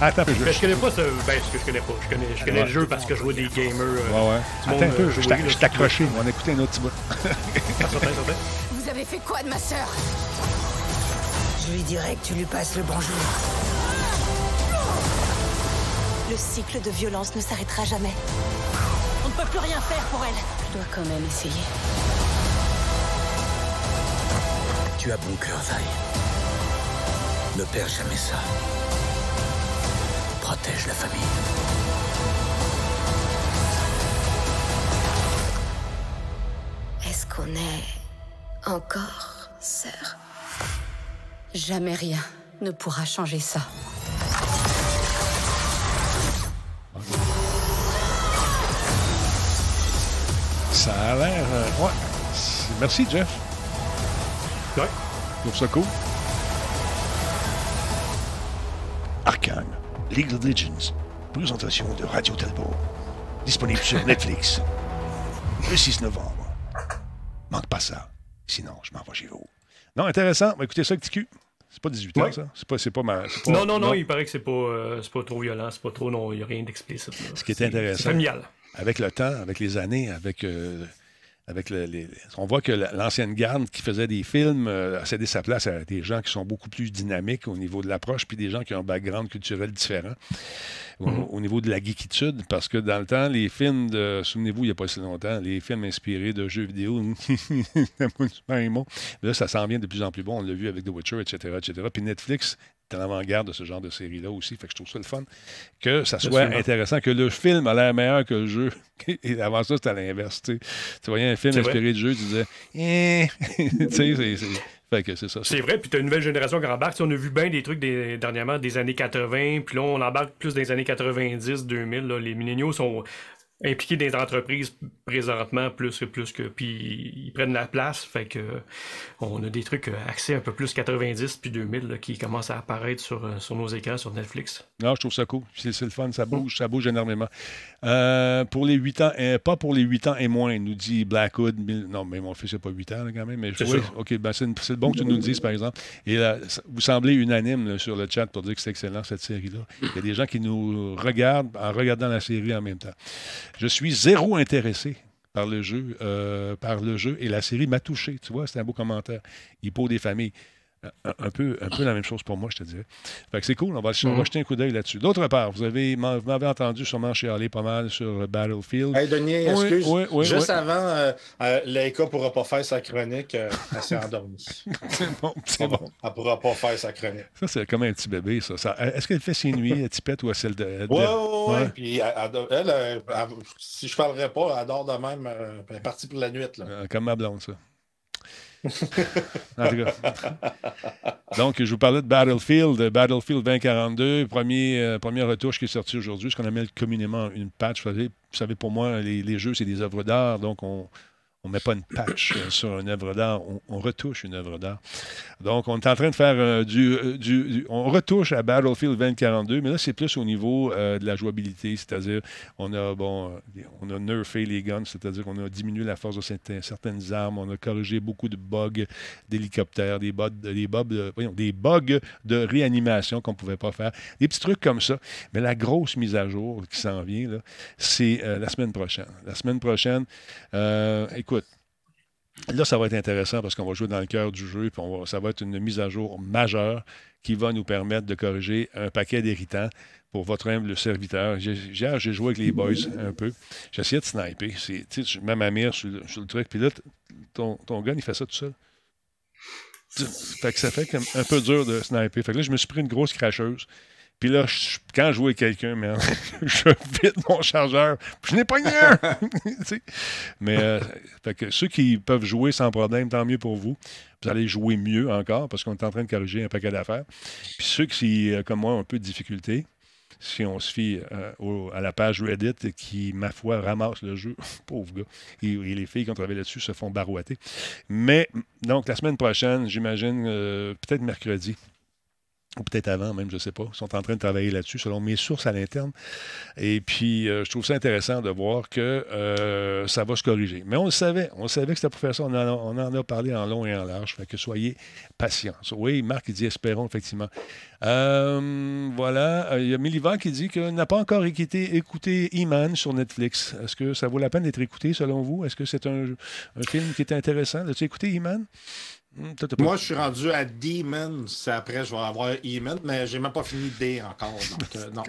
Attends un peu, je Mais je connais pas ce. Ben, ce que je connais pas. Je connais, je connais Ouais. le jeu parce que je vois des gamers. euh, Ouais, ouais. Attends un peu, euh, je t'ai- accroché. On va écouter un autre petit bout. Vous avez fait quoi de ma sœur? Je lui dirai que tu lui passes le bonjour. Le cycle de violence ne s'arrêtera jamais. On ne peut plus rien faire pour elle. Je dois quand même essayer. Tu as bon cœur, Vi. Ne perds jamais ça. Protège la famille. Est-ce qu'on est encore sœurs? Jamais rien ne pourra changer ça. Ça a l'air. euh, ouais. Merci, Jeff. Ouais. Je trouve ça cool. Arcane, League of Legends, présentation de Radio Talbot. Disponible sur Netflix. Le 6 novembre. Manque pas ça. Sinon, je m'en vais chez vous. Non, intéressant. Écouter ça avec TQ. C'est pas 18 ans, Ouais. ça? C'est pas, c'est pas ma. c'est pas- Non, non, non, il paraît que c'est pas, euh, c'est pas trop violent, c'est pas trop, non, il n'y a rien d'explicite. là. Ce qui est intéressant. C'est familial. avec le temps, avec les années, avec, euh, avec le- les, on voit que la- l'ancienne garde qui faisait des films euh, a cédé sa place à des gens qui sont beaucoup plus dynamiques au niveau de l'approche, puis des gens qui ont un background culturel différent au, au niveau de la geekitude, parce que dans le temps, les films de, souvenez-vous, il n'y a pas si longtemps, les films inspirés de jeux vidéo, là, ça s'en vient de plus en plus bon. On l'a vu avec The Witcher, etc., etc. Puis Netflix en avant-garde de ce genre de série-là aussi. Fait que je trouve ça le fun que ça soit Absolument. intéressant, que le film a l'air meilleur que le jeu. Et avant ça, c'était à l'inverse. Tu. Tu voyais un film inspiré de jeu, tu disais, eh. tu sais, c'est- Fait que c'est ça. C'est vrai, puis t'as une nouvelle génération qui embarque. Tu on a vu bien des trucs des, dernièrement des années 80, puis là, on embarque plus des années 90, 2000. là. Les milléniaux sont impliqués dans les entreprises présentement plus que plus que puis ils prennent la place fait que on a des trucs euh, axés un peu plus 90 puis 2000 là, qui commencent à apparaître sur, euh, sur nos écrans sur Netflix. Non, je trouve ça cool. C'est c'est le fun, ça bouge, ça bouge énormément. Euh, pour les 8 ans, euh, pas pour les 8 ans et moins, nous dit Blackwood. Non, mais mon fils n'a pas 8 ans là, quand même. Mais oui, ça. OK, ben, c'est bon que tu nous le dises, par exemple. Et là, vous semblez unanime là, sur le chat pour dire que c'est excellent, cette série-là. Il y a des gens qui nous regardent en regardant la série en même temps. Je suis zéro intéressé par le jeu, euh, par le jeu et la série m'a touché. Tu vois, c'est un beau commentaire. Hippo des familles. Un, peu, un peu la même chose pour moi, je te dirais. Fait que c'est cool, on va, on va jeter un coup d'œil là-dessus. D'autre part, vous avez vous m'avez entendu sûrement chialer pas mal sur Battlefield. Hey, Denis, excuse. oui, oui, Juste avant, euh, euh, Leica ne pourra pas faire sa chronique. euh, elle s'est endormie. c'est bon, c'est bon. Elle ne pourra pas faire sa chronique. Ça, c'est comme un petit bébé, ça. Ça- Est-ce qu'elle fait ses nuits, à Tipette, ou à celle de. de- Oui, oui, Ouais. oui. Puis elle, elle- elle, euh, elle- si je ne parlerais pas, elle dort de même. euh, elle est partie pour la nuit. Là. Euh, Comme ma blonde, ça. En tout cas. Donc, je vous parlais de Battlefield, Battlefield 2042, premier, euh, première retouche qui est sortie aujourd'hui, ce qu'on appelle communément une patch. Vous savez, vous savez, pour moi, les, les jeux, c'est des œuvres d'art, donc on ne met pas une patch euh, sur une œuvre d'art, on, on retouche une œuvre d'art. Donc, on est en train de faire euh, du, euh, du- On retouche à Battlefield 2042, mais là, c'est plus au niveau de la jouabilité, c'est-à-dire, on a, on nerfé les guns, c'est-à-dire qu'on a diminué la force de certaines armes, on a corrigé beaucoup de bugs d'hélicoptères, des, bugs de- réanimation qu'on ne pouvait pas faire, des petits trucs comme ça. Mais la grosse mise à jour qui s'en vient, c'est la semaine prochaine. La semaine prochaine, écoute, Là, ça va être intéressant parce qu'on va jouer dans le cœur du jeu, ça va être une mise à jour majeure qui va nous permettre de corriger un paquet d'héritants pour votre humble serviteur. Hier, j'ai joué avec les boys un peu. Essayé de sniper. Tu mets ma mire sur le, le truc, puis là, ton, gun, il fait ça tout seul. Fait que ça fait un peu dur de sniper. Fait que là, je me suis pris une grosse cracheuse. Puis là, quand je avec quelqu'un, je vide mon chargeur. Je n'ai pas sais. Mais euh, fait que ceux qui peuvent jouer sans problème, tant mieux pour vous. Vous allez jouer mieux encore parce qu'on est en train de corriger un paquet d'affaires. Puis ceux qui, euh, comme moi, ont un peu de difficulté, si on se fie euh, à la page Reddit qui, ma foi, ramasse le jeu, pauvre gars, et, les filles qui ont travaillé là-dessus se font barouetter. Mais, donc, la semaine prochaine, j'imagine, peut-être mercredi, ou peut-être avant même, je ne sais pas. Ils sont en train de travailler là-dessus, selon mes sources à l'interne. Et puis, euh, je trouve ça intéressant de voir que euh, ça va se corriger. Mais on le savait. On savait que c'était pour faire ça. On en, a, parlé en long et en large. Fait que soyez patients. Oui, Marc, il dit espérons, effectivement. Euh, voilà. Il y a Milivan qui dit qu'il n'a pas encore écouté, E-Man sur Netflix. Est-ce que ça vaut la peine d'être écouté, selon vous? Est-ce que c'est un, film qui est intéressant? As-tu écouté E-Man? Hmm, Moi, je suis rendu à Demon. C'est après, je vais avoir E-Man, mais j'ai même pas fini D encore. Donc, euh, non.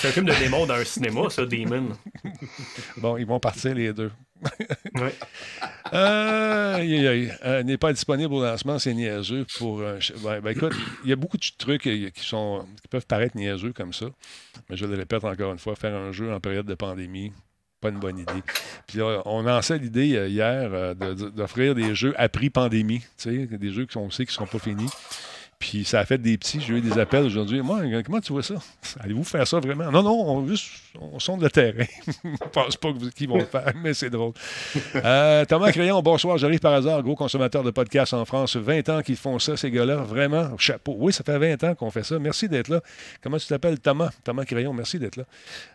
C'est un film de démon dans un cinéma, ça, Demon. Bon, ils vont partir les deux. Ouais. Euh, aïe, aïe, aïe. Euh, n'est pas disponible au lancement, c'est niaiseux. Pour, euh, ben, ben, écoute, il y a beaucoup de trucs euh, qui, sont, qui peuvent paraître niaiseux comme ça. Mais je le répète encore une fois, faire un jeu en période de pandémie, une bonne idée. Puis là, on lançait l'idée euh, hier euh, d'offrir des jeux après pandémie, tu sais, des jeux qu'on sait qui ne seront pas finis. Puis ça a fait des petits. J'ai eu des appels aujourd'hui. Moi, comment tu vois ça? Allez-vous faire ça vraiment? Non, non, on, juste, on sonde le terrain. Je ne pense pas qu'ils vont le faire, mais c'est drôle. Euh, Thomas Crayon, bonsoir. J'arrive par hasard, gros consommateur de podcasts en France. 20 ans qu'ils font ça, ces gars-là. Vraiment, chapeau. Oui, ça fait 20 ans qu'on fait ça. Merci d'être là. Comment tu t'appelles, Thomas? Thomas Crayon, merci d'être là.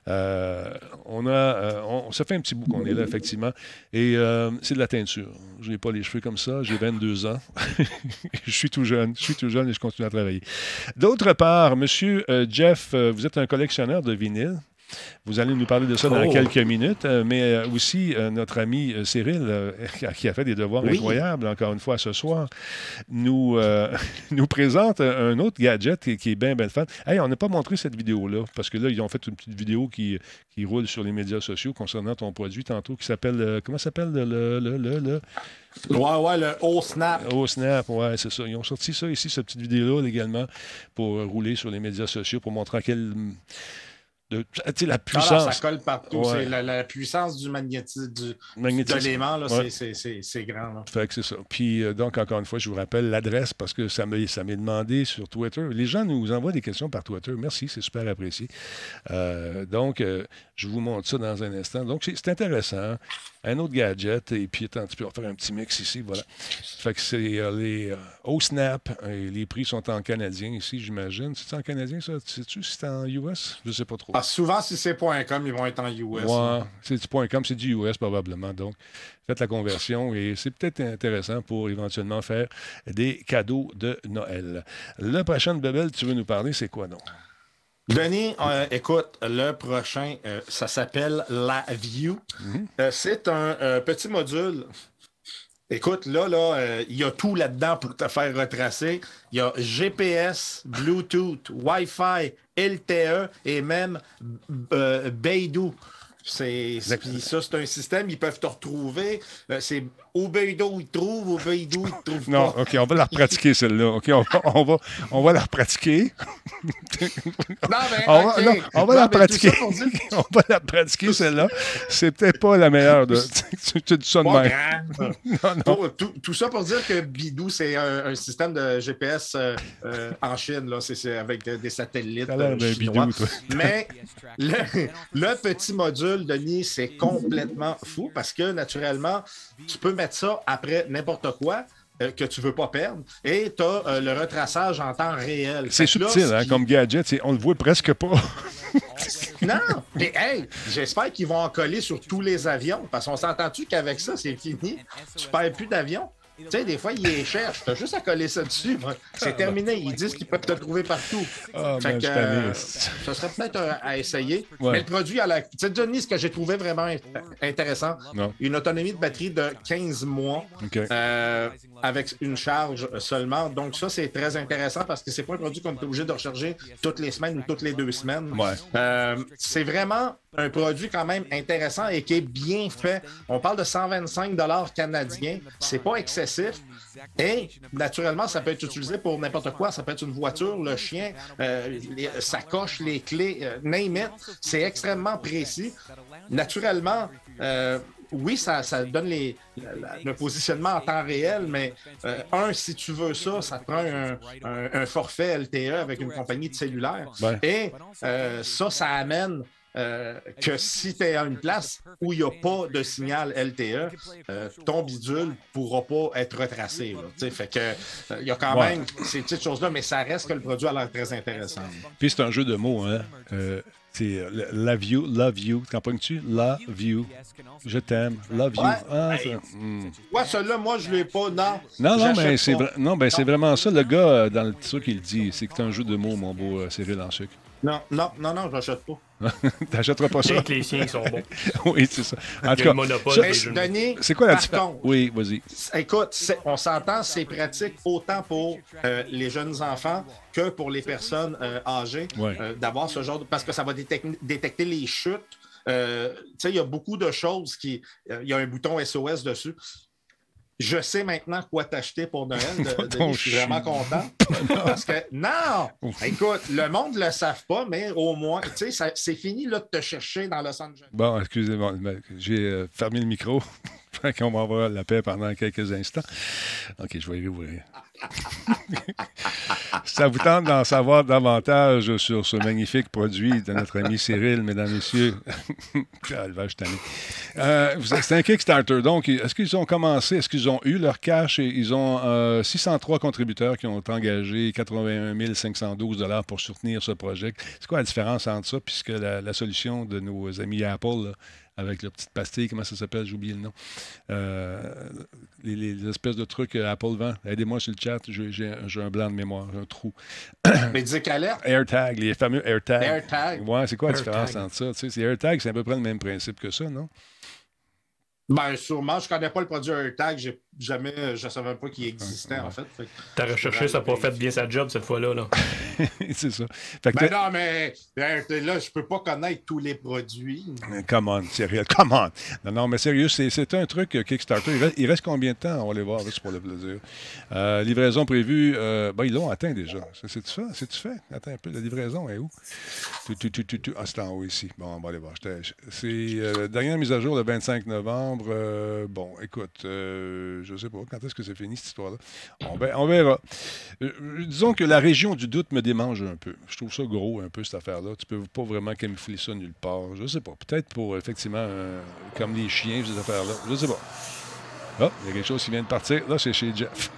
Euh, on a, euh, on, ça fait un petit bout qu'on est là, effectivement. Et c'est de la teinture. Je n'ai pas les cheveux comme ça. J'ai 22 ans. je suis tout jeune. Je suis tout jeune. et je continue à travailler. D'autre part, Monsieur Jeff, vous êtes un collectionneur de vinyle. Vous allez nous parler de ça dans Oh. quelques minutes, euh, mais euh, aussi euh, notre ami Cyril, qui a fait des devoirs Oui. incroyables, encore une fois, ce soir, nous, euh, nous présente un autre gadget qui, est bien, bien fun. Hey, on n'a pas montré cette vidéo-là, parce que là, ils ont fait une petite vidéo qui, qui roule sur les médias sociaux concernant ton produit tantôt, qui s'appelle, comment s'appelle le, le, le, le, Ouais, ouais, le haut snap. Oh Snap, ouais, c'est ça. Ils ont sorti ça ici, cette petite vidéo-là également, pour rouler sur les médias sociaux, pour montrer à quelle. De, la puissance. ça colle partout. Ouais. La, la puissance du magnétisme, du, Magnétisme. de Ouais. c'est- grand. Là. Fait que c'est ça. Puis, euh, donc, encore une fois, je vous rappelle l'adresse parce que ça m'est ça demandé sur Twitter. Les gens nous envoient des questions par Twitter. Merci, c'est super apprécié. Euh, donc, euh, je vous montre ça dans un instant. Donc, c'est intéressant. Un autre gadget. Et puis, attends, tu peux faire un petit mix ici. Voilà. Fait que c'est les au Snap. Et les prix sont en canadien ici, j'imagine. C'est en canadien, ça? Sais-tu si c'est en US? Je sais pas trop. Ah, souvent, si c'est .com, ils vont être en US. Ouais, c'est du .com, c'est du US probablement. Donc, faites la conversion et c'est peut-être intéressant pour éventuellement faire des cadeaux de Noël. La prochaine bebelle, tu veux nous parler, c'est quoi donc? Denis, euh, écoute, le prochain, euh, ça s'appelle La View. Mhm. Euh, c'est un euh, petit module. Écoute, là, là, euh, il y a tout là-dedans pour te faire retracer. Il y a GPS, Bluetooth, Wi-Fi, LTE et même euh, Beidou. C'est, ça, c'est un système, ils peuvent te retrouver. Euh, c'est au Beidou, ils te trouvent, au Beidou, ils te trouvent Non, pas. OK, on va la repratiquer celle-là. OK, on va, on va, on va la repratiquer. Non, mais, On va, ok. non, on va Non, la pratiquer. ça pour dire que on va la pratiquer, celle-là. C'est peut-être pas la meilleure. De... tu, tu dis ça de Pas même. Non, non. Tout, tout ça pour dire que Bidou, c'est un, un système de GPS euh, euh, en Chine, là. C'est, c'est avec de- des satellites euh, chinois. bidou, toi. Mais le, le petit module, Denis, c'est complètement fou parce que naturellement, tu peux mettre ça après n'importe quoi. euh, que tu veux pas perdre et tu as le retraçage en temps réel. C'est là, subtil, hein, comme gadget. On le voit presque pas. Non, mais hey, j'espère qu'ils vont en coller sur tous les avions. Parce qu'on s'entend-tu qu'avec ça, c'est fini? Tu perds plus d'avions? Tu sais, des fois, ils les cherchent. T'as juste à coller ça dessus. moi. C'est terminé. Ils disent qu'ils peuvent te trouver partout. Ah, Fait man, que, euh, ça serait peut-être à essayer. Ouais. Mais le produit à la. Tu sais, Johnny, ce que j'ai trouvé vraiment int- intéressant, Non. une autonomie de batterie de 15 mois euh, avec une charge seulement. Donc, ça, c'est très intéressant parce que c'est pas un produit qu'on est obligé de recharger toutes les semaines ou toutes les deux semaines. Ouais. Euh, c'est vraiment un produit quand même intéressant et qui est bien fait. On parle de 125 canadiens. C'est pas excessif. Et naturellement, ça peut être utilisé pour n'importe quoi. Ça peut être une voiture, le chien, euh, les sacoches, les clés, euh, name it. C'est extrêmement précis. Naturellement, euh, oui, ça, ça donne les, la- la- le positionnement en temps réel, mais euh, un, si tu veux ça, ça te prend un, un- un forfait LTE avec une compagnie de cellulaire. Ouais. Et euh, ça, ça amène euh, que si tu es à une place où il n'y a pas de signal LTE, euh, ton bidule ne pourra pas être retracé. là. Tu sais, Fait que euh, il y a quand Ouais. même ces petites choses-là, mais ça reste que le produit a l'air très intéressant. Puis c'est un jeu de mots, hein. Euh, c'est euh, le- Love you, love you. T'en pognes-tu? Love you. Je t'aime. Love you. Ouais. Ah, Hey. hmm. Ouais, celui-là, moi, je ne l'ai pas. Non, Non, non, mais c'est pas. vra- non, ben, c'est vraiment ça. Le gars, dans le truc, il dit c'est que c'est un jeu de mots, mon beau euh, Cyril en sucre. Non, non, non, non, je n'achète pas. T'achèteras pas ça? Que les siens sont bons. oui, c'est ça. En tout cas, c'est quoi la différence? Oui, vas-y. Écoute, c'est- on s'entend, c'est pratique autant pour euh, les jeunes enfants que pour les personnes euh, âgées Ouais. euh, d'avoir ce genre de... Parce que ça va détec- détecter les chutes. Euh, tu sais, il y a beaucoup de choses qui... euh, Il y a un bouton SOS dessus. Je sais maintenant quoi t'acheter pour Noël. de- je suis vraiment content. Parce que, non! Écoute, le monde ne le savent pas, mais au moins, tu sais, c'est fini là, de te chercher dans Los Angeles. Bon, excusez-moi, mais j'ai euh, fermé le micro. Qu'on va avoir la paix pendant quelques instants. OK, je vais y rouvrir. Ça vous tente d'en savoir davantage sur ce magnifique produit de notre ami Cyril, mesdames, messieurs? ah. Euh, C'est un Kickstarter. Donc, est-ce qu'ils ont commencé, est-ce qu'ils ont eu leur cash? Ils ont euh, 603 contributeurs qui ont engagé 81 512 dollars pour soutenir ce projet? C'est quoi la différence entre ça puisque la, solution de nos amis Apple, avec leur petite pastille, comment ça s'appelle? J'ai oublié le nom. Euh, les, les espèces de trucs que Apple vend. Aidez-moi sur le chat. J'ai un, blanc de mémoire, un trou. Mais dis qu'alerte. AirTag, les fameux AirTag. AirTag. Ouais, c'est quoi la différence entre ça? Tu sais, c'est AirTag, c'est à peu près le même principe que ça, non? Ben, sûrement, je connais pas le produit AirTag. J'ai jamais, je savais pas qu'il existait, en fait. Fait Ta recherché, ça n'a pas fait bien sa job cette fois-là. Là. c'est ça. Fait que Ben non, mais ben, là, je peux pas connaître tous les produits. Come on, sérieux, come on. Non, non, mais sérieux, c'est c'est un truc euh, Kickstarter. Il reste, il reste combien de temps? On va les voir, juste pour le plaisir. Euh, livraison prévue. euh, ben, ils l'ont atteint déjà. C'est-tu ça? C'est-tu fait? Attends un peu, la livraison est où? Tu, tu, tu, tu, tu. Ah, c'est en haut ici. Bon, on va aller voir. C'est euh, la dernière mise à jour le 25 novembre. Euh, bon, écoute, euh, je sais pas quand est-ce que c'est fini cette histoire-là? On, ver- on verra. Euh, disons que la région du doute me démange un peu. Je trouve ça gros un peu cette affaire-là. Tu peux pas vraiment camoufler ça nulle part. Je sais pas. Peut-être pour effectivement euh, comme les chiens, ces affaires-là. Je sais pas. Ah, il y a quelque chose qui vient de partir. Là, c'est chez Jeff.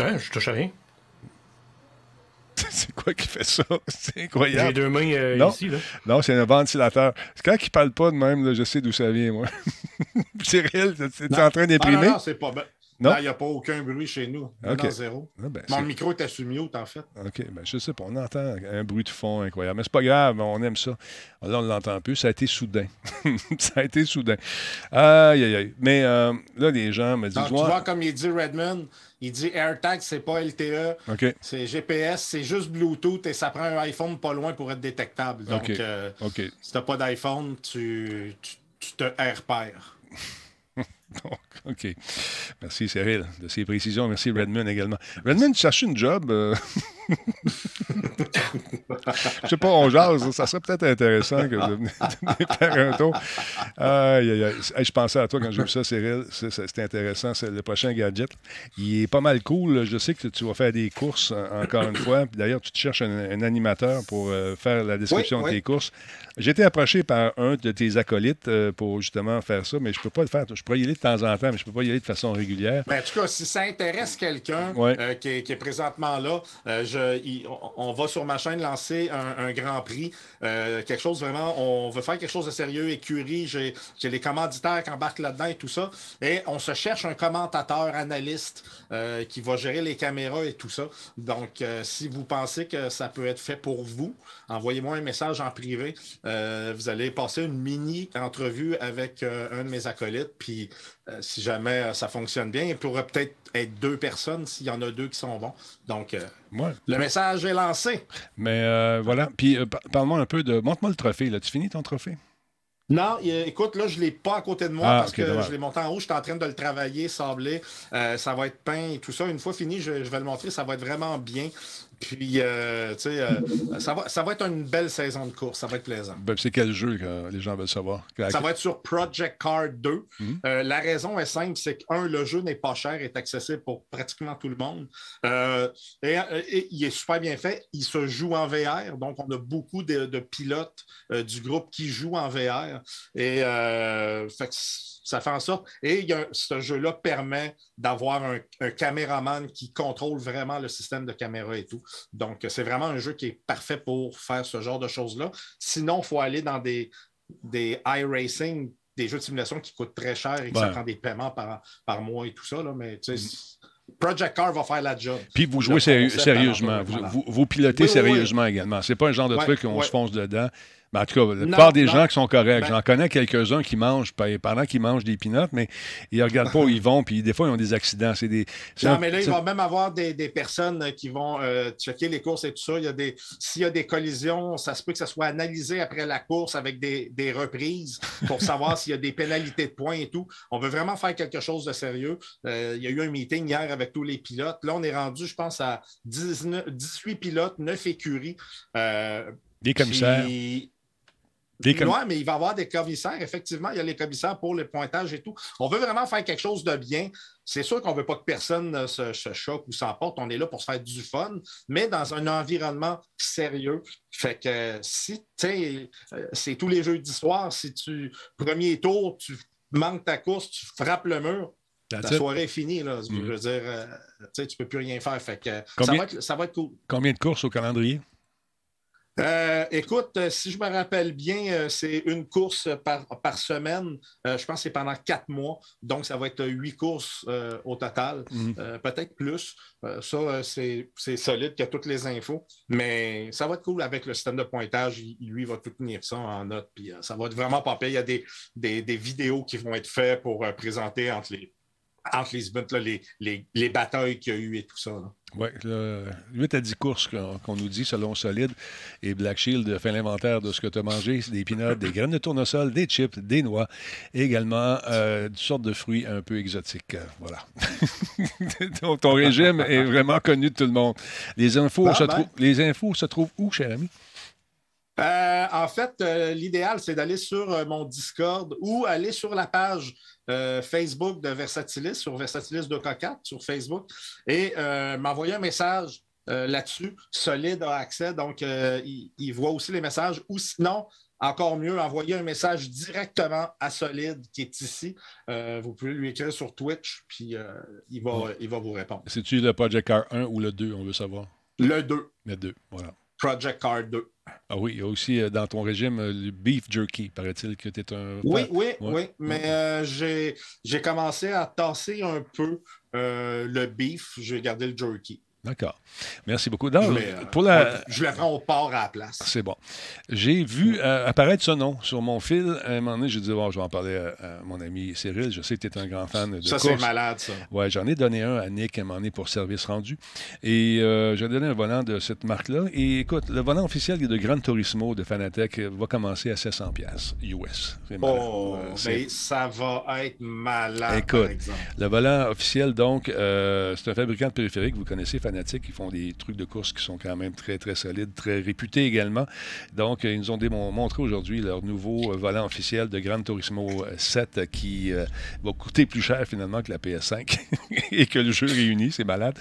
Hein, je touche à rien. c'est quoi qui fait ça? C'est J'ai incroyable. deux mains euh, Non. ici. Là. Non, c'est un ventilateur. C'est quand il parle pas de même, là, je sais d'où ça vient, moi. Cyril, tu es en train Ah, d'imprimer? non, non, c'est pas. Non? il n'y a pas aucun bruit chez nous. Zéro. Ah, ben, Mon micro était sur mute, en fait. OK, ben je sais pas. On entend un bruit de fond incroyable. Mais c'est pas grave, on aime ça. Là, on ne l'entend plus. Ça a été soudain. ça a été soudain. Aïe, aïe, aïe. Mais euh, là, les gens me disent... Donc, tu vois, comme il dit Redmond, il dit AirTag, c'est pas LTE, c'est GPS, c'est juste Bluetooth et ça prend un iPhone pas loin pour être détectable. Donc, OK. euh, OK. si t'as pas d'iPhone, tu, tu, tu te repères. Donc, OK. Merci, Cyril, de ces précisions. Merci, Redmond, également. Redmond, tu cherches une job? euh? Je sais pas, on jase. Ça serait peut-être intéressant que de venir de faire un tour. Aïe, aïe, aïe. Je pensais à toi quand j'ai vu ça, Cyril. C'était intéressant. C'est le prochain gadget. Il est pas mal cool. Je sais que tu vas faire des courses, en- encore une fois. D'ailleurs, tu te cherches un, un animateur pour euh, faire la description Oui, de oui. tes courses. J'ai été approché par un de tes acolytes euh, pour justement faire ça, mais je peux pas le faire. Je pourrais y aller de temps en temps, mais je peux pas y aller de façon régulière. Ben, en tout cas, si ça intéresse quelqu'un Ouais. euh, qui, est, qui est présentement là, euh, je, il- on, va sur ma chaîne lancer un, un grand prix. euh, quelque chose vraiment, on veut faire quelque chose de sérieux, écurie. J'ai j'ai les commanditaires qui embarquent là-dedans et tout ça. Et on se cherche un commentateur, analyste qui va gérer les caméras et tout ça. Donc, si vous pensez que ça peut être fait pour vous, envoyez-moi un message en privé. Euh, vous allez passer une mini entrevue avec euh, un de mes acolytes. Puis, euh, si jamais ça fonctionne bien, il pourrait peut-être être deux personnes s'il y en a deux qui sont bons. Donc, Ouais. le message est lancé. Mais voilà. Puis par- parle-moi un peu de. Montre-moi le trophée. Là. Tu finis ton trophée? Non, écoute, là, je ne l'ai pas à côté de moi Ah, parce que je l'ai monté en haut. Je suis en train de le travailler, sabler. Euh, ça va être peint et tout ça. Une fois fini, je, je vais le montrer. Ça va être vraiment bien. Puis, euh, tu sais, euh, ça, va, ça va être une belle saison de course. Ça va être plaisant. Ben, c'est quel jeu que les gens veulent savoir? Ça va être sur Project Card 2. Mhm. Euh, la raison est simple, c'est que, un, le jeu n'est pas cher, est accessible pour pratiquement tout le monde. Et, et il est super bien fait. Il se joue en VR, donc on a beaucoup de, de pilotes du groupe qui jouent en VR. Et fait que ça fait en sorte. Et il y a- ce jeu-là permet d'avoir un, un caméraman qui contrôle vraiment le système de caméra et tout. Donc, c'est vraiment un jeu qui est parfait pour faire ce genre de choses-là. Sinon, il faut aller dans des, des iRacing, des jeux de simulation qui coûtent très cher et ça Ouais. prend des paiements par, par mois et tout ça. Là, mais tu sais, Project Car va faire la job. Puis vous jouez sérieusement. Vous, voilà. vous- vous pilotez Oui, oui, oui. sérieusement également. C'est pas un genre de Ouais, truc où on ouais. se fonce dedans. Mais en tout cas, la Non, plupart des non. gens qui sont corrects. Ben- J'en connais quelques-uns qui mangent pe- pendant qu'ils mangent des pinottes, mais ils regardent pas où ils vont, puis des fois, ils ont des accidents. C'est des. Non, un- mais là, il va même avoir des, des personnes euh, qui vont euh, checker les courses et tout ça. Il y a des, s'il y a des collisions, ça se peut que ça soit analysé après la course avec des, des reprises pour savoir s'il y a des pénalités de points et tout. On veut vraiment faire quelque chose de sérieux. Euh, il y a eu un meeting hier avec tous les pilotes. Là, on est rendu, je pense, à 19 18 pilotes, 9 écuries. Euh, Des commissaires. Des com- Oui, mais il va y avoir des commissaires. Effectivement, il y a les commissaires pour le pointage et tout. On veut vraiment faire quelque chose de bien. C'est sûr qu'on ne veut pas que personne se, se choque ou s'emporte. On est là pour se faire du fun, mais dans un environnement sérieux. Fait que si, tu sais, euh, c'est tous les jeux d'histoire. Si tu, premier tour, tu manques ta course, tu frappes le mur, la soirée est finie. Là. Je Mhm. veux dire, euh, tu tu peux plus rien faire. Fait que, ça, va être, ça va être cool. Combien de courses au calendrier? Euh, écoute, euh, si je me rappelle bien, euh, c'est une course par, par semaine. Euh, je pense que c'est pendant quatre mois. Donc, ça va être huit courses euh, au total. Mhm. Euh, Peut-être plus. Ça, c'est solide qu'il y a toutes les infos. Mais ça va être cool avec le système de pointage. Il- lui, il va tout tenir ça en note. Puis ça va être vraiment pas pire. Il y a des, des, des vidéos qui vont être faites pour présenter entre les, entre les events, là, les, les, les batailles qu'il y a eu et tout ça. là. Oui, 8 à 10 courses qu'on nous dit selon Solide. Et Black Shield fait l'inventaire de ce que tu as mangé des peanuts, des graines de tournesol, des chips, des noix, et également euh, sortes de fruits un peu exotiques. Voilà. Donc, ton régime est vraiment connu de tout le monde. Les infos, Ah, se, ben. les infos se trouvent où, cher ami? Euh, en fait, euh, l'idéal, c'est d'aller sur euh, mon Discord ou aller sur la page Facebook de Versatilis, sur Versatilis 2K4 sur Facebook, et m'envoyer un message là-dessus. Solide a accès, donc il, il voit aussi les messages. Ou sinon, encore mieux, envoyer un message directement à Solide qui est ici. Vous pouvez lui écrire sur Twitch, puis il, va, il va vous répondre. C'est-tu le Project Car 1 ou le 2, on veut savoir? Le 2, Le 2, voilà. Project Card 2. Ah oui, il y a aussi euh, dans ton régime euh, le beef jerky, paraît-il que tu es un... Oui, fan. oui, Ouais. oui, mais euh, j'ai j'ai commencé à tasser un peu euh, le beef. J'ai gardé le jerky. D'accord. Merci beaucoup. Donc, Mais, euh, pour la... ouais, je le prends au port à la place. C'est bon. J'ai vu euh, apparaître ce nom sur mon fil. À un moment donné, j'ai dit, bon, je vais en parler à, à mon ami Cyril. Je sais que tu es un grand fan de Ça, c'est malade, ça. Ouais, j'en ai donné un à Nick à un moment donné pour service rendu. Et euh, j'ai donné un volant de cette marque-là. Et écoute, le volant officiel de Gran Turismo de Fanatec va commencer à 700 pièces US. C'est malade. Oh, mais ça va être malade, Écoute, par exemple. le volant officiel, donc, euh, c'est un fabricant de périphériques. Vous connaissez Fanatec, ils font des trucs de course qui sont quand même très, très solides, très réputés également. Donc, euh, ils nous ont montré aujourd'hui leur nouveau euh, volant officiel de Gran Turismo euh, 7 euh, qui euh, va coûter plus cher finalement que la PS5 et que le jeu réuni. C'est malade.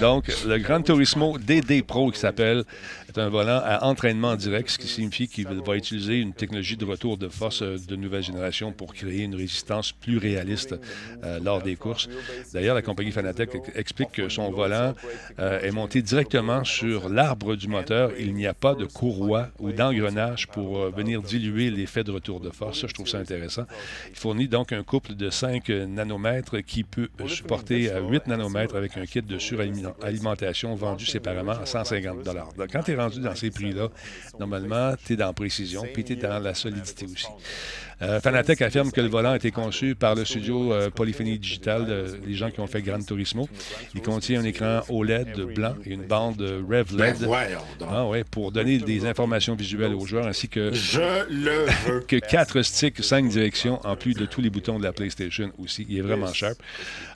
Donc, le Gran Turismo DD Pro qui s'appelle est un volant à entraînement direct, ce qui signifie qu'il va utiliser une technologie de retour de force de nouvelle génération pour créer une résistance plus réaliste euh, lors des courses. D'ailleurs, la compagnie Fanatec ex- explique que son volant euh, est monté directement sur l'arbre du moteur. Il n'y a pas de courroie ou d'engrenage pour euh, venir diluer l'effet de retour de force. Je trouve ça intéressant. Il fournit donc un couple de 5 nanomètres qui peut supporter à 8 nanomètres avec un kit de suralimentation vendu séparément à 150 Donc, dans ces prix-là, normalement, tu es dans précision puis tu es dans la solidité aussi. Euh, Fanatec affirme que le volant a été conçu par le studio euh, Polyphony Digital, euh, les gens qui ont fait Gran Turismo. Il contient un écran OLED blanc et une bande Rev Ben, LED donc. ah ouais, pour donner des informations visuelles aux joueurs ainsi que Je le veux. que quatre sticks, cinq directions, en plus de tous les boutons de la PlayStation aussi. Il est vraiment sharp.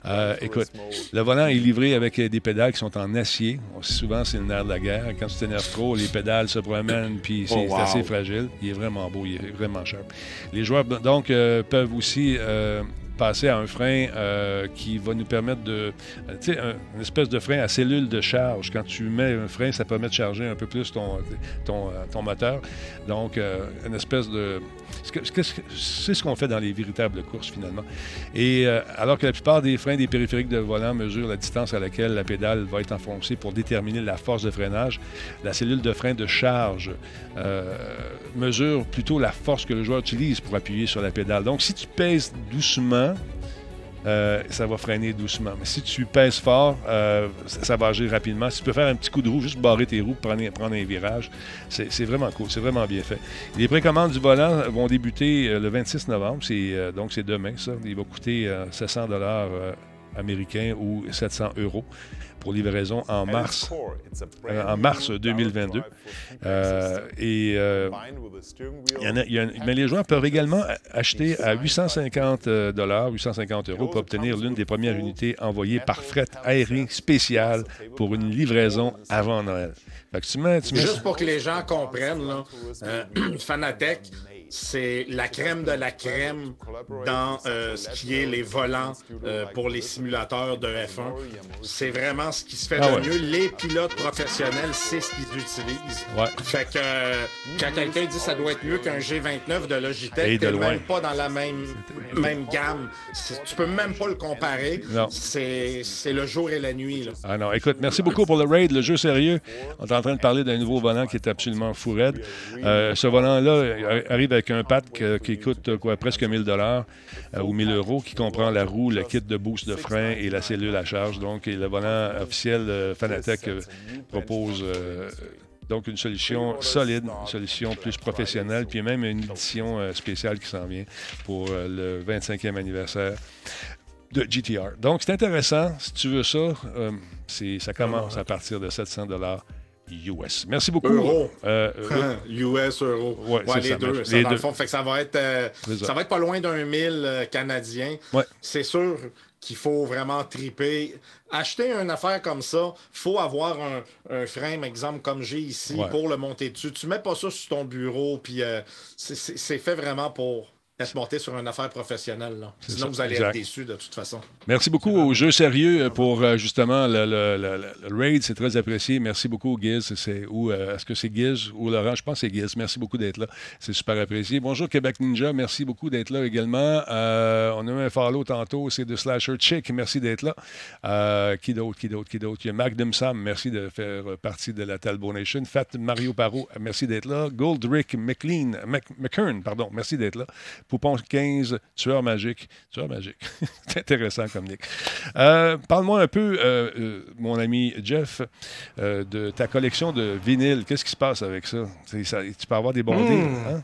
Euh, écoute, le volant est livré avec des pédales qui sont en acier. Souvent, c'est le nerf de la guerre. Quand tu t'énerves trop, les pédales se promènent, puis c'est Oh, wow. c'est assez fragile. Il est vraiment beau, il est vraiment sharp. Les joueurs, donc, euh, peuvent aussi... passer à un frein euh, qui va nous permettre de... euh, tu sais, un- une espèce de frein à cellule de charge. Quand tu mets un frein, ça permet de charger un peu plus ton, euh, ton moteur. Donc, une espèce de... C'est ce qu'on fait dans les véritables courses, finalement. Et alors que la plupart des freins des périphériques de volant mesurent la distance à laquelle la pédale va être enfoncée pour déterminer la force de freinage, la cellule de frein de charge mesure plutôt la force que le joueur utilise pour appuyer sur la pédale. Donc, si tu pèses doucement, euh, ça va freiner doucement. Mais si tu pèses fort, euh, ça, va agir rapidement. Si tu peux faire un petit coup de roue, juste barrer tes roues, prendre, prendre un virage, c'est vraiment cool, c'est vraiment bien fait. Les précommandes du volant vont débuter euh, le 26 novembre, donc c'est demain ça. Il va coûter euh, 700 dollars américains ou 700 euros pour livraison en mars, euh, en mars 2022. Euh, et euh, il y en a- il y en a- mais les joueurs peuvent également acheter à 850 euh, dollars, 850 euros pour obtenir l'une des premières unités envoyées par fret aérien spécial pour une livraison avant Noël. Fait que tu mets, tu mets- Juste pour que les gens comprennent, là, euh, Fanatec, c'est la crème de la crème dans euh, ce qui est les volants euh, pour les simulateurs de F1. C'est vraiment ce qui se fait Ah de ouais. mieux. Les pilotes professionnels, c'est ce qu'ils utilisent. Ouais. Fait que euh, quand quelqu'un dit ça doit être mieux qu'un G29 de Logitech, t'es même pas dans la même, même gamme. Tu peux même pas le comparer. C'est le jour et la nuit. Là. Ah non, écoute, merci beaucoup pour le raid, le jeu sérieux. On est en train de parler d'un nouveau volant qui est absolument fou raide. Euh, ce volant-là arrive avec un euh, qui coûte euh, presque 1000 dollars ou 1000 euros, qui comprend la roue, le kit de boost de frein et la cellule à charge. Donc, le volant officiel euh, Fanatec euh, propose euh, donc une solution solide, une solution plus professionnelle, puis même une édition euh, spéciale qui s'en vient pour euh, le 25e anniversaire de GTR. Donc, c'est intéressant. Si tu veux ça, euh, ça commence à partir de 700 US. Merci beaucoup. Euro. Euh, euh, US, euro. Ouais, c'est les ça, deux. ça, Les dans deux. le fond, fait que ça va être euh, ça. ça va être pas loin d'un mille euh, canadiens. Ouais. C'est sûr qu'il faut vraiment triper. Acheter une affaire comme ça, faut avoir un, un frame, exemple comme j'ai ici, Ouais. pour le monter dessus. Tu mets pas ça sur ton bureau, puis c'est fait vraiment pour être monté sur une affaire professionnelle. là. Sinon, ça, vous allez exact. être déçus de toute façon. Merci beaucoup au jeu sérieux pour euh, justement le, le- le- le- le raid. C'est très apprécié. Merci beaucoup, Giz. C'est, ou, euh, est-ce que c'est Giz ou Laurent? Je pense que c'est Giz. Merci beaucoup d'être là. C'est super apprécié. Bonjour, Québec Ninja. Merci beaucoup d'être là également. Euh, on a eu un follow tantôt. C'est de Slasher Chick. Merci d'être là. Euh, qui d'autre? Qui d'autre? Qui d'autre? Il y a Magnum Sam. Merci de faire partie de la Talbot Nation. Fat Mario Paro. Merci d'être là. Goldrick McLean. Mc- McKern, pardon. Merci d'être là. Poupon 15, tueur magique. Tueur magique. C'est intéressant comme nick. Euh, Parle-moi un peu, euh, euh, mon ami Jeff, de ta collection de vinyles. Qu'est-ce qui se passe avec ça? Tu peux avoir des bons Hmm. deals, hein?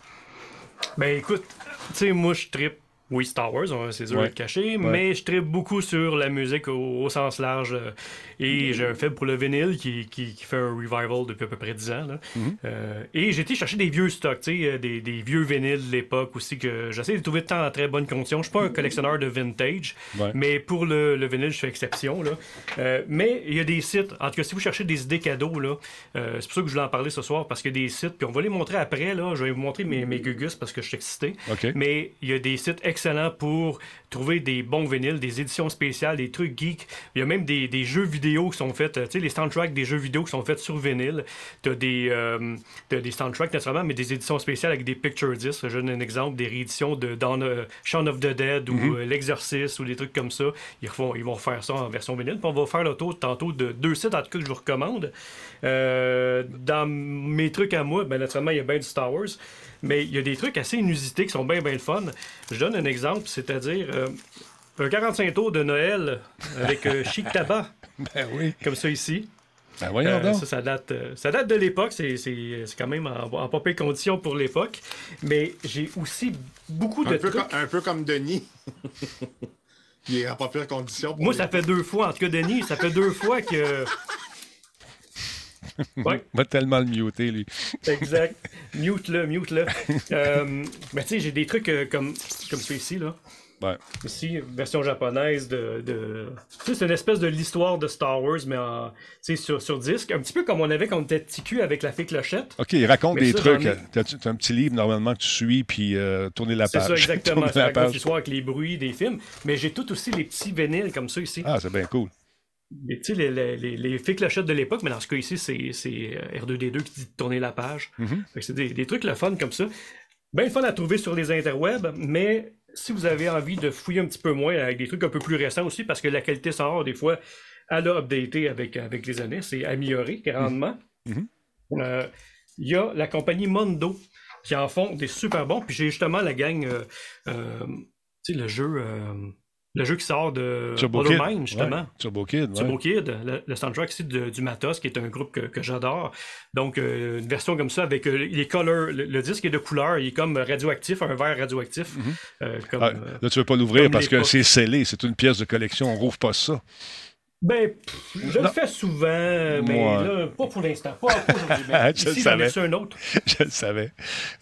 Ben écoute, tu sais, moi je trippe, oui, Star Wars, hein, c'est dur Ouais. de le cacher, mais je trippe beaucoup sur la musique au, au sens large. euh, et j'ai un faible pour le vinyle qui, qui, qui fait un revival depuis à peu près 10 ans. là. Mhm. Euh, et j'ai été chercher des vieux stocks, euh, des, des vieux vinyles de l'époque aussi que j'essaie de trouver de temps en très bonne condition. Je suis pas un collectionneur de vintage, Ouais. mais pour le, le vinyle, je fais exception. Là. Euh, mais il y a des sites, en tout cas, si vous cherchez des idées cadeaux, là, c'est pour ça que je voulais en parler ce soir, parce qu'il y a des sites, puis on va les montrer après. Là, je vais vous montrer mes, mes gugus parce que je suis excité. Mais il y a des sites excellents pour trouver des bons vinyles, des éditions spéciales, des trucs geeks. Il y a même des, des jeux vidéo qui sont faits, euh, tu sais, les soundtracks des jeux vidéo qui sont faits sur vinyle. Tu as des, euh, t'as des soundtracks naturellement, mais des éditions spéciales avec des picture discs. Je donne un exemple, des rééditions de Dawn, euh, Shaun of the Dead ou euh, L'Exorciste ou des trucs comme ça. Ils, refont, ils vont faire ça en version vinyle. Puis on va faire le tour tantôt de deux sites, en tout cas, que je vous recommande. Euh, dans mes trucs à moi, ben, naturellement, il y a bien du Star Wars. Mais il y a des trucs assez inusités qui sont bien, bien le fun. Je donne un exemple, c'est-à-dire euh, un 45 tours de Noël avec euh, chic tabac, Ben oui. comme ça ici. Ben voyons Euh, donc. ça, ça date, euh, ça date de l'époque. C'est, c'est- c'est quand même en, en pas pire condition pour l'époque. Mais j'ai aussi beaucoup de Un peu, trucs. comme, un peu comme Denis. Il est en pas pire condition. pour Moi, les- ça fait deux fois. En tout cas, Denis, ça fait deux fois que. Ouais. Va tellement le muter, lui. Exact. Mute-le, mute-le. Euh, mais tu sais, j'ai des trucs euh, comme, comme celui-ci, là. Ouais. Ici, version japonaise de. de... Tu sais, c'est une espèce de l'histoire de Star Wars, mais en, tu sur, sur disque. Un petit peu comme on avait quand on était cul avec la fée clochette. OK, raconte Mais des ça, trucs. ai- T'as as un petit livre, normalement, que tu suis, puis euh, tourner la C'est page. ça, exactement. Tourner Ça la raconte page. l'histoire avec les bruits des films. Mais j'ai tout aussi les petits vinyles comme ça ici. Ah, c'est bien cool. Les, tu sais, les, les, les, les fées clochettes de l'époque, mais dans ce cas ici, c'est euh, R2D2 qui dit de tourner la page. Mhm. Que C'est des, des trucs le fun comme ça. Bien le fun à trouver sur les interwebs, mais si vous avez envie de fouiller un petit peu moins avec des trucs un peu plus récents aussi, parce que la qualité sonore, des fois, elle a updaté avec, avec les années, c'est amélioré grandement. Mhm. Euh, Il y a la compagnie Mondo qui en font des super bons, puis j'ai justement la gang, euh, euh, tu sais, le jeu, euh, le jeu qui sort de Turbo Kid. Justement. Ouais, Turbo Kid, ouais. Turbo Kid, le, le soundtrack ici de- du Matos, qui est un groupe que, que j'adore. Donc, euh, une version comme ça avec euh, les colors. Le, le disque est de couleur, il est comme radioactif, un verre radioactif. euh, comme, Ah, euh, là, tu veux pas l'ouvrir parce que c'est scellé. C'est une pièce de collection. On rouvre pas ça. Ben, pff, je le fais souvent, mais là, pas pour l'instant. Pas, pas aujourd'hui. mais Je le ici, j'en savais. un autre. Je le savais.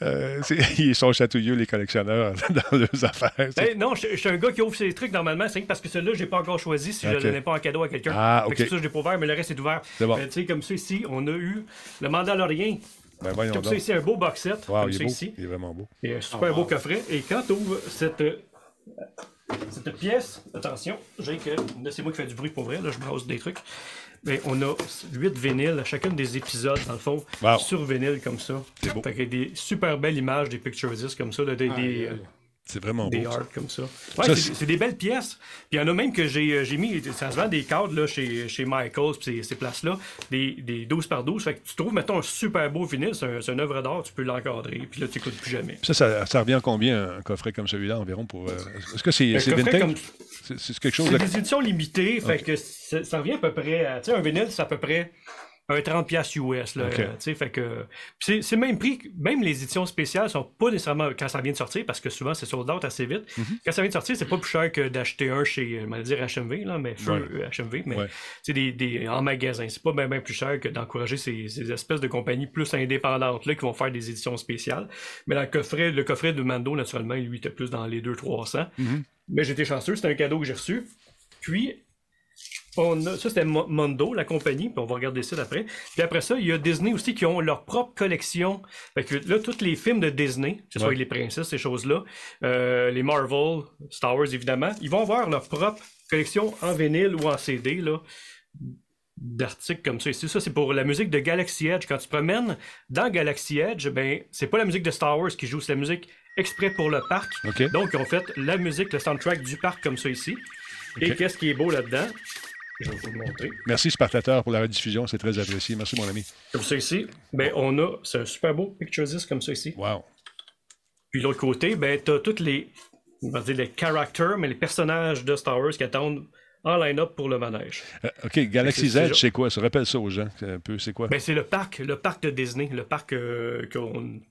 Euh, ils sont chatouilleux, les collectionneurs, dans leurs affaires. Ben, non, je je suis un gars qui ouvre ses trucs normalement, c'est parce que celui-là, j'ai pas encore choisi si je le donnais pas en cadeau à quelqu'un. Ah, que ok. Ça que je l'ai pas ouvert, mais le reste est ouvert. C'est bon. Ben, tu sais, comme ça ici, on a eu le Mandalorian Ben voyons Comme ça donc. ici, un beau box set. Wow, comme il ça est beau. ici. Il est vraiment beau. Et un super Oh, beau coffret. Et quand tu ouvres cette, euh, cette pièce, attention, j'ai que. Là, c'est moi qui fais du bruit pour vrai, là, je brasse des trucs. Mais on a 8 vinyles à chacun des épisodes, dans le fond, Wow. sur vinyle comme ça. C'est beau. Fait qu'il y a des super belles images, des picture discs comme ça, là, des, des, euh, C'est vraiment beau. des ça. art comme ça. Ouais, Ça, c'est- des belles pièces. Puis il y en a même que j'ai euh, j'ai mis, ça se vend des cadres là, chez, chez Michaels, puis ces, ces places-là, des, des 12 par 12. Fait que tu trouves, mettons, un super beau vinyle, c'est un, c'est une œuvre d'art, tu peux l'encadrer, puis là, tu n'écoutes plus jamais. Ça, ça, ça revient à combien un coffret comme celui-là environ pour. euh, Est-ce que c'est coffret vintage? comme- C'est c'est quelque chose C'est de. des éditions limitées, fait que ça, ça revient à peu près à, tu sais, un vinyle, c'est à peu près un 30$ piastres US. Là, euh, fait que c'est le même prix, même les éditions spéciales sont pas nécessairement quand ça vient de sortir, parce que souvent c'est sold out assez vite. Mhm. Quand ça vient de sortir, c'est pas plus cher que d'acheter un chez, va dire HMV, là, mais feu Ouais. euh, HMV, mais Ouais. c'est des, des, en magasin. C'est pas bien plus cher que d'encourager ces, ces espèces de compagnies plus indépendantes là qui vont faire des éditions spéciales. Mais le coffret, le coffret de Mando, naturellement, lui, était plus dans les 200-300. Mhm. Mais j'étais chanceux, c'était un cadeau que j'ai reçu. Puis, on a, ça c'était Mo- Mondo, la compagnie, puis on va regarder ça d'après. Puis après ça, il y a Disney aussi qui ont leur propre collection. Fait que là, tous les films de Disney, que ce soit Ouais. les princesses, ces choses-là, euh, les Marvel, Star Wars évidemment, ils vont avoir leur propre collection en vinyle ou en CD, là d'articles comme ça. Ici, ça, c'est pour la musique de Galaxy Edge. Quand tu te promènes dans Galaxy Edge, ben, c'est pas la musique de Star Wars qui joue, c'est la musique exprès pour le parc. Donc, ils ont fait la musique, le soundtrack du parc comme ça ici. Et qu'est-ce qui est beau là-dedans? Je vais vous le montrer. Merci, Spartateur, pour la rediffusion. C'est très apprécié. Merci, mon ami. Comme ça ici, ben, on a, c'est un super beau picture disc comme ça ici. Wow. Puis l'autre côté, ben, t'as tous les, on va dire les characters, mais les personnages de Star Wars qui attendent en line-up pour le manège. Euh, OK, Galaxy's C'est- c'est- Edge, c'est quoi? Ça rappelle ça aux gens, un peu. C'est quoi? Ben, c'est le parc, le parc de Disney, le parc euh,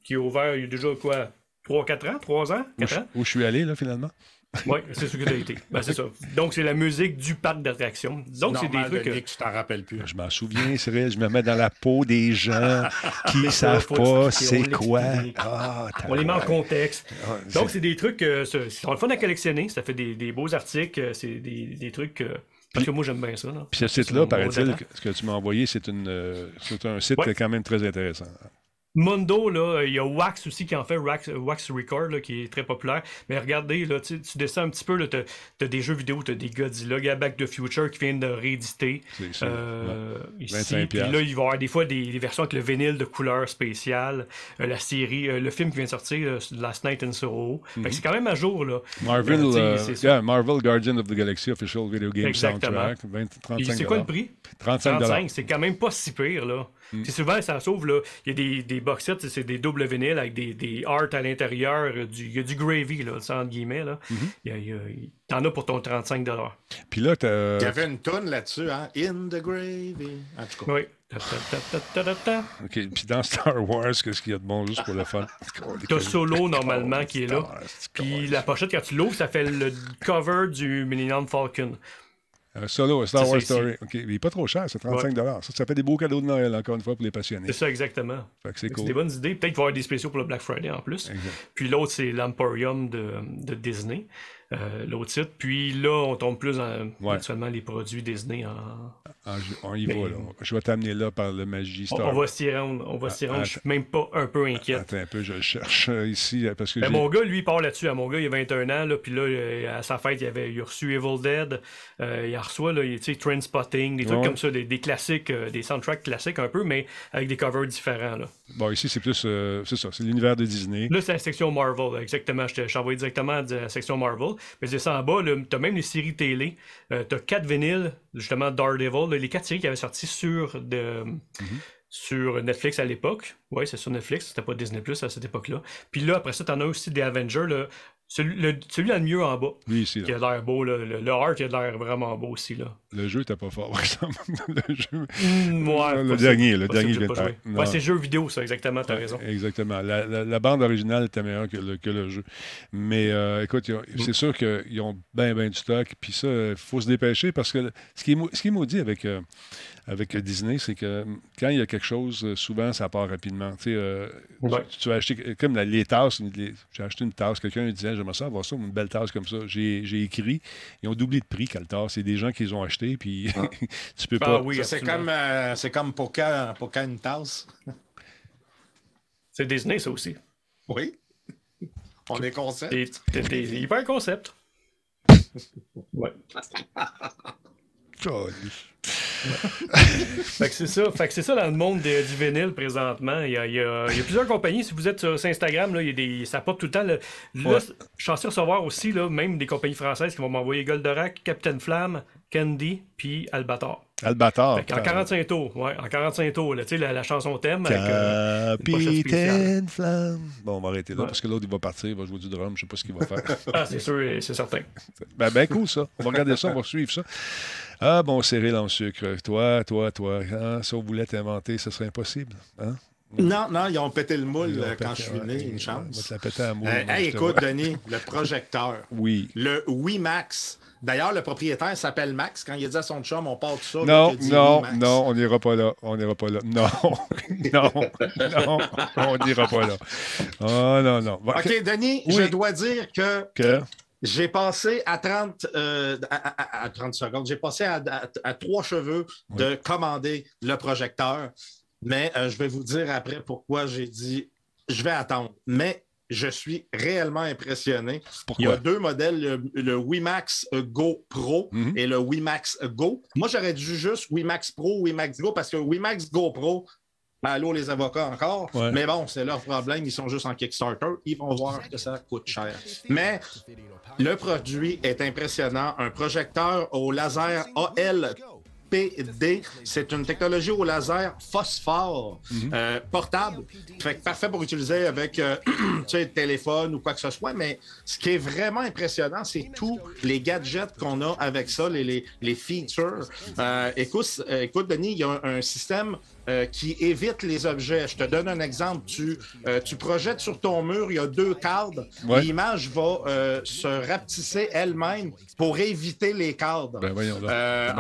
qui est ouvert il y a déjà quoi, 3-4 ans, 3 ans, où, 4 je, ans? où je suis allé, là, finalement? Oui, c'est ce que t'as été. Ben, c'est ça. Donc, c'est la musique du parc d'attractions. Donc, c'est des trucs. Denis, que tu t'en rappelles plus. Je m'en souviens, Cyril. Je me mets dans la peau des gens qui ne savent pas c'est quoi. Ah, On les met en contexte. Ah, Donc, c'est- des trucs, euh, c'est le fun à collectionner. Ça fait des, des beaux articles. euh, C'est des, des trucs. euh, parce que moi, j'aime bien ça. là. Puis ce site-là, paraît-il, ce que tu m'as envoyé, c'est une, euh, c'est un site Ouais. quand même très intéressant. Mondo, là, il y a Wax aussi qui en fait, Wax, Wax Record, là, qui est très populaire. Mais regardez, là, tu, tu descends un petit peu, tu as, des jeux vidéo, tu as des Godzilla, il y a Back to the Future qui viennent de rééditer. C'est ça. Euh, ici, 25 puis là, il va y avoir des fois des, des versions avec le vinyle de couleur spéciale, euh, la série, euh, le film qui vient de sortir, euh, Last Night in. Fait que c'est quand même à jour, là. Marvel, yeah, Marvel Guardian of the Galaxy Official Video Game Exactement. Soundtrack, 20, Puis 35 c'est quoi le prix? 35 35, c'est quand même pas si pire, là. Mm. C'est souvent, ça sauve, là. Il y a des, des box sets, c'est des doubles vinyles avec des, des art à l'intérieur. euh, du- Il y a du gravy, là, entre guillemets, là. Mm-hmm. Il y a- il y a- il- T'en as pour ton 35 Puis là, t'as- Il y avait une toune là-dessus, hein? In the gravy. En tout cas. Oui. OK. Puis dans Star Wars, qu'est-ce qu'il y a de bon juste pour le fun? T'as Solo, normalement, qui est là. Puis la pochette, quand tu l'ouvres, ça fait le cover du Millennium Falcon. Un solo, a Star Wars Story. ici. OK. Il est pas trop cher, c'est 35 Ça, ça fait des beaux cadeaux de Noël, encore une fois, pour les passionnés. C'est ça, exactement. C'est C'est cool. des bonnes idées. Peut-être qu'il va y avoir des spéciaux pour le Black Friday en plus. Exact. Puis l'autre, c'est l'Emporium de, de Disney. Euh, l'autre site. Puis là, on tombe plus dans Ouais. actuellement les produits Disney en. Ah, on y Mais- va, là. Je vais t'amener là par le Magie On, Star. on va s'y rendre. On va s'y rendre. Je suis même pas un peu inquiet. Attends un peu, je le cherche euh, ici, euh, parce que Ben, mon gars, lui, il part là-dessus. Mon gars, il a 21 ans, là, puis là, à sa fête, il, avait, il a reçu Evil Dead. Euh, il a reçu, là, tu sais, Trainspotting, des trucs Ouais. comme ça, des, des classiques, euh, des soundtracks classiques un peu, mais avec des covers différents. Là, Bon, ici, c'est plus... euh, c'est ça, c'est l'univers de Disney. là c'est la section Marvel, exactement. Je t'ai envoyé directement à la section Marvel. Mais c'est ça en bas, t'as même les séries télé. Euh, t'as quatre vinyles, justement, Daredevil. là, les quatre séries qui avaient sorti sur de, sur Netflix à l'époque. Oui, c'est sur Netflix, c'était pas Disney Plus à cette époque-là. Puis là, après ça, t'en as aussi des Avengers. là. Celui, le, celui là le mieux en bas. Ici, Qui a l'air beau, là. Le, le art, il a l'air vraiment beau aussi, là. Le jeu était pas fort, par exemple. le jeu... Mm, ouais, le dernier, le dernier pas. Ouais, c'est jeu vidéo, ça, exactement, t'as raison. Exactement. La, la- la bande originale était meilleure que le, que le jeu. Mais euh, écoute, Mm. c'est sûr qu'ils ont bien, bien du stock. Puis ça, il faut se dépêcher parce que ce qui est, ce qui est maudit avec, euh, avec Disney, c'est que quand il y a quelque chose, euh, souvent, ça part rapidement. Tu sais, euh, Ouais. tu, tu vas acheter, comme la- les tasses, j'ai acheté une tasse, quelqu'un me disait, j'aimerais ça avoir ça, une belle tasse comme ça. J'ai écrit, ils ont doublé de prix, quelle tasse. C'est des gens qui les ont puis tu peux Ah pas. oui, c'est comme, euh, c'est comme pour quand, pour quand une tasse. C'est Disney, ça aussi. Oui. On est concept. T'es t'es hyper concept. Ouais. Fait que c'est ça. Fait que c'est ça dans le monde de- du vinyle présentement. Il y, a, il y a- il y a plusieurs compagnies. Si vous êtes sur Instagram, là, il y a des, ça pop tout le temps. Là, Là, Ouais. je suis recevoir aussi là, même des compagnies françaises qui vont m'envoyer Goldorak, Captain Flamme, Candy, puis Albator. Albator. Qu'en 45 tours, ouais, en 45 tours, là, la, la chanson thème. avec, euh. Capitaine Flamme. Bon, on va arrêter là Ouais. parce que l'autre, il va partir, il va jouer du drum, je sais pas ce qu'il va faire. Ah, c'est sûr, c'est certain. ben, ben, cool, ça. On va regarder ça, on va suivre ça. Ah, bon, serré dans le sucre. Toi, toi, toi. hein, si on voulait t'inventer, ce serait impossible. Hein? Non, non, ils ont pété le moule euh, quand pété, je suis ouais. né, une chance. la péter à moule, Euh, hey, écoute. Denis, le projecteur. Oui. Le WiMax. D'ailleurs, le propriétaire s'appelle Max. Quand il dit à son chum, on part de ça. Non, dit non, non, on n'ira pas là. On n'ira pas là. Non, non, non, on n'ira pas là. Oh, non, non. OK, Denis, Oui. je dois dire que Que? J'ai passé à 30, euh, à, à- à 30 secondes, j'ai passé à, trois cheveux de commander le projecteur. Mais euh, je vais vous dire après pourquoi j'ai dit je vais attendre. Mais je suis réellement impressionné. Pourquoi? Il y a deux modèles, le, le WiMax Go Pro Mhm. et le WiMax Go. Moi, j'aurais dû juste WiMax Pro, WiMax Go, parce que WiMax Go Pro, allô les avocats encore, Ouais. mais bon, c'est leur problème, ils sont juste en Kickstarter, ils vont voir que ça coûte cher. Mais le produit est impressionnant, un projecteur au laser ALPD, c'est une technologie au laser phosphore euh, portable, fait que parfait pour utiliser avec euh, tu sais, téléphone ou quoi que ce soit, mais ce qui est vraiment impressionnant, c'est tous les gadgets qu'on a avec ça, les, les, les features. Euh, écoute, euh, écoute, Denis, il y a un, un système euh, qui évite les objets. Je te donne un exemple. Tu, euh, tu projettes sur ton mur, il y a deux cadres. Ouais. L'image va euh, se rapetisser elle-même pour éviter les cadres. Ben, voyons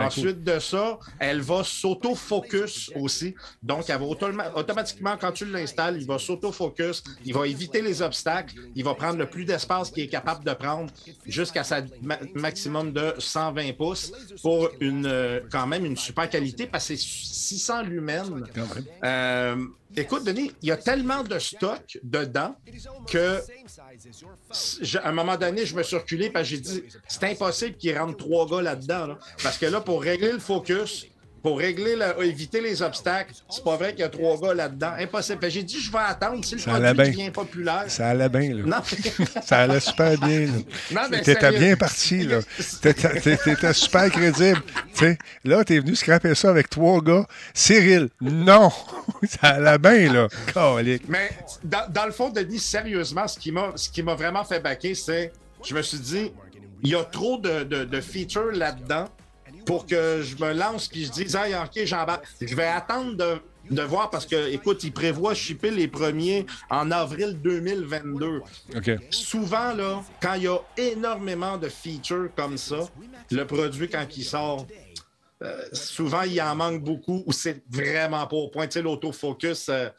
ensuite de ça, elle va s'auto-focus aussi. Donc, elle va automa- automatiquement, quand tu l'installes, il va s'auto-focus, il va éviter les obstacles, il va prendre le plus d'espace qu'il est capable de prendre jusqu'à sa ma- maximum de 120 pouces pour une, quand même une super qualité parce que c'est 600 lumens. Euh, écoute, Denis, il y a tellement de stock dedans que je- à un moment donné, je me suis reculé parce que j'ai dit c'est impossible qu'il rentre trois gars là-dedans. là. Parce que là, pour régler le focus, pour régler la- éviter les obstacles, c'est pas vrai qu'il y a trois gars là-dedans. Impossible. J'ai dit je vais attendre. Si le Ça produit bien. devient populaire. Ça allait bien, là. Non, Ça allait super bien. là. Non, mais T'étais bien parti, là. T'étais super crédible. Tu sais, là, t'es venu scraper ça avec trois gars. Cyril, non! Ça allait bien, là. Calique. Mais dans, dans le fond, Denis, sérieusement, ce qui m'a ce qui m'a vraiment fait baquer, c'est je me suis dit, il y a trop de, de, de features là-dedans pour que je me lance puis je dise, hey, OK, j'embarque. Je vais attendre de, de voir parce que, écoute, ils prévoient shipper les premiers en avril 2022. OK. Souvent, là, quand il y a énormément de features comme ça, le produit, quand il sort, euh, souvent, il en manque beaucoup ou c'est vraiment pas au point. Tu sais, l'autofocus, euh,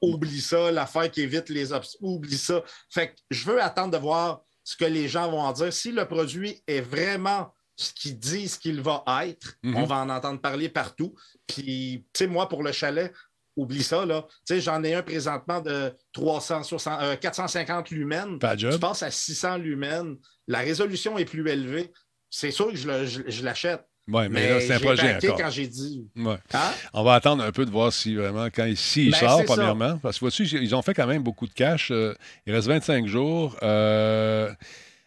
oublie ça. L'affaire qui évite les obstacles, oublie ça. Fait que je veux attendre de voir ce que les gens vont en dire. Si le produit est vraiment ce qu'ils disent qu'il va être, Mhm. on va en entendre parler partout. Puis, tu sais, moi, pour le chalet, oublie ça, là. Tu sais, j'en ai un présentement de 360, euh, 450 lumens. Pas de job. Tu passes à 600 lumens. La résolution est plus élevée. C'est sûr que je, le- je- je l'achète. Ouais, mais, là, c'est un projet encore. quand j'ai dit. Ouais. Hein? On va attendre un peu de voir si vraiment, quand il, si il Ben, sort, ça. premièrement. Parce que vois-tu, ils ont fait quand même beaucoup de cash. euh, il reste 25 jours. Euh,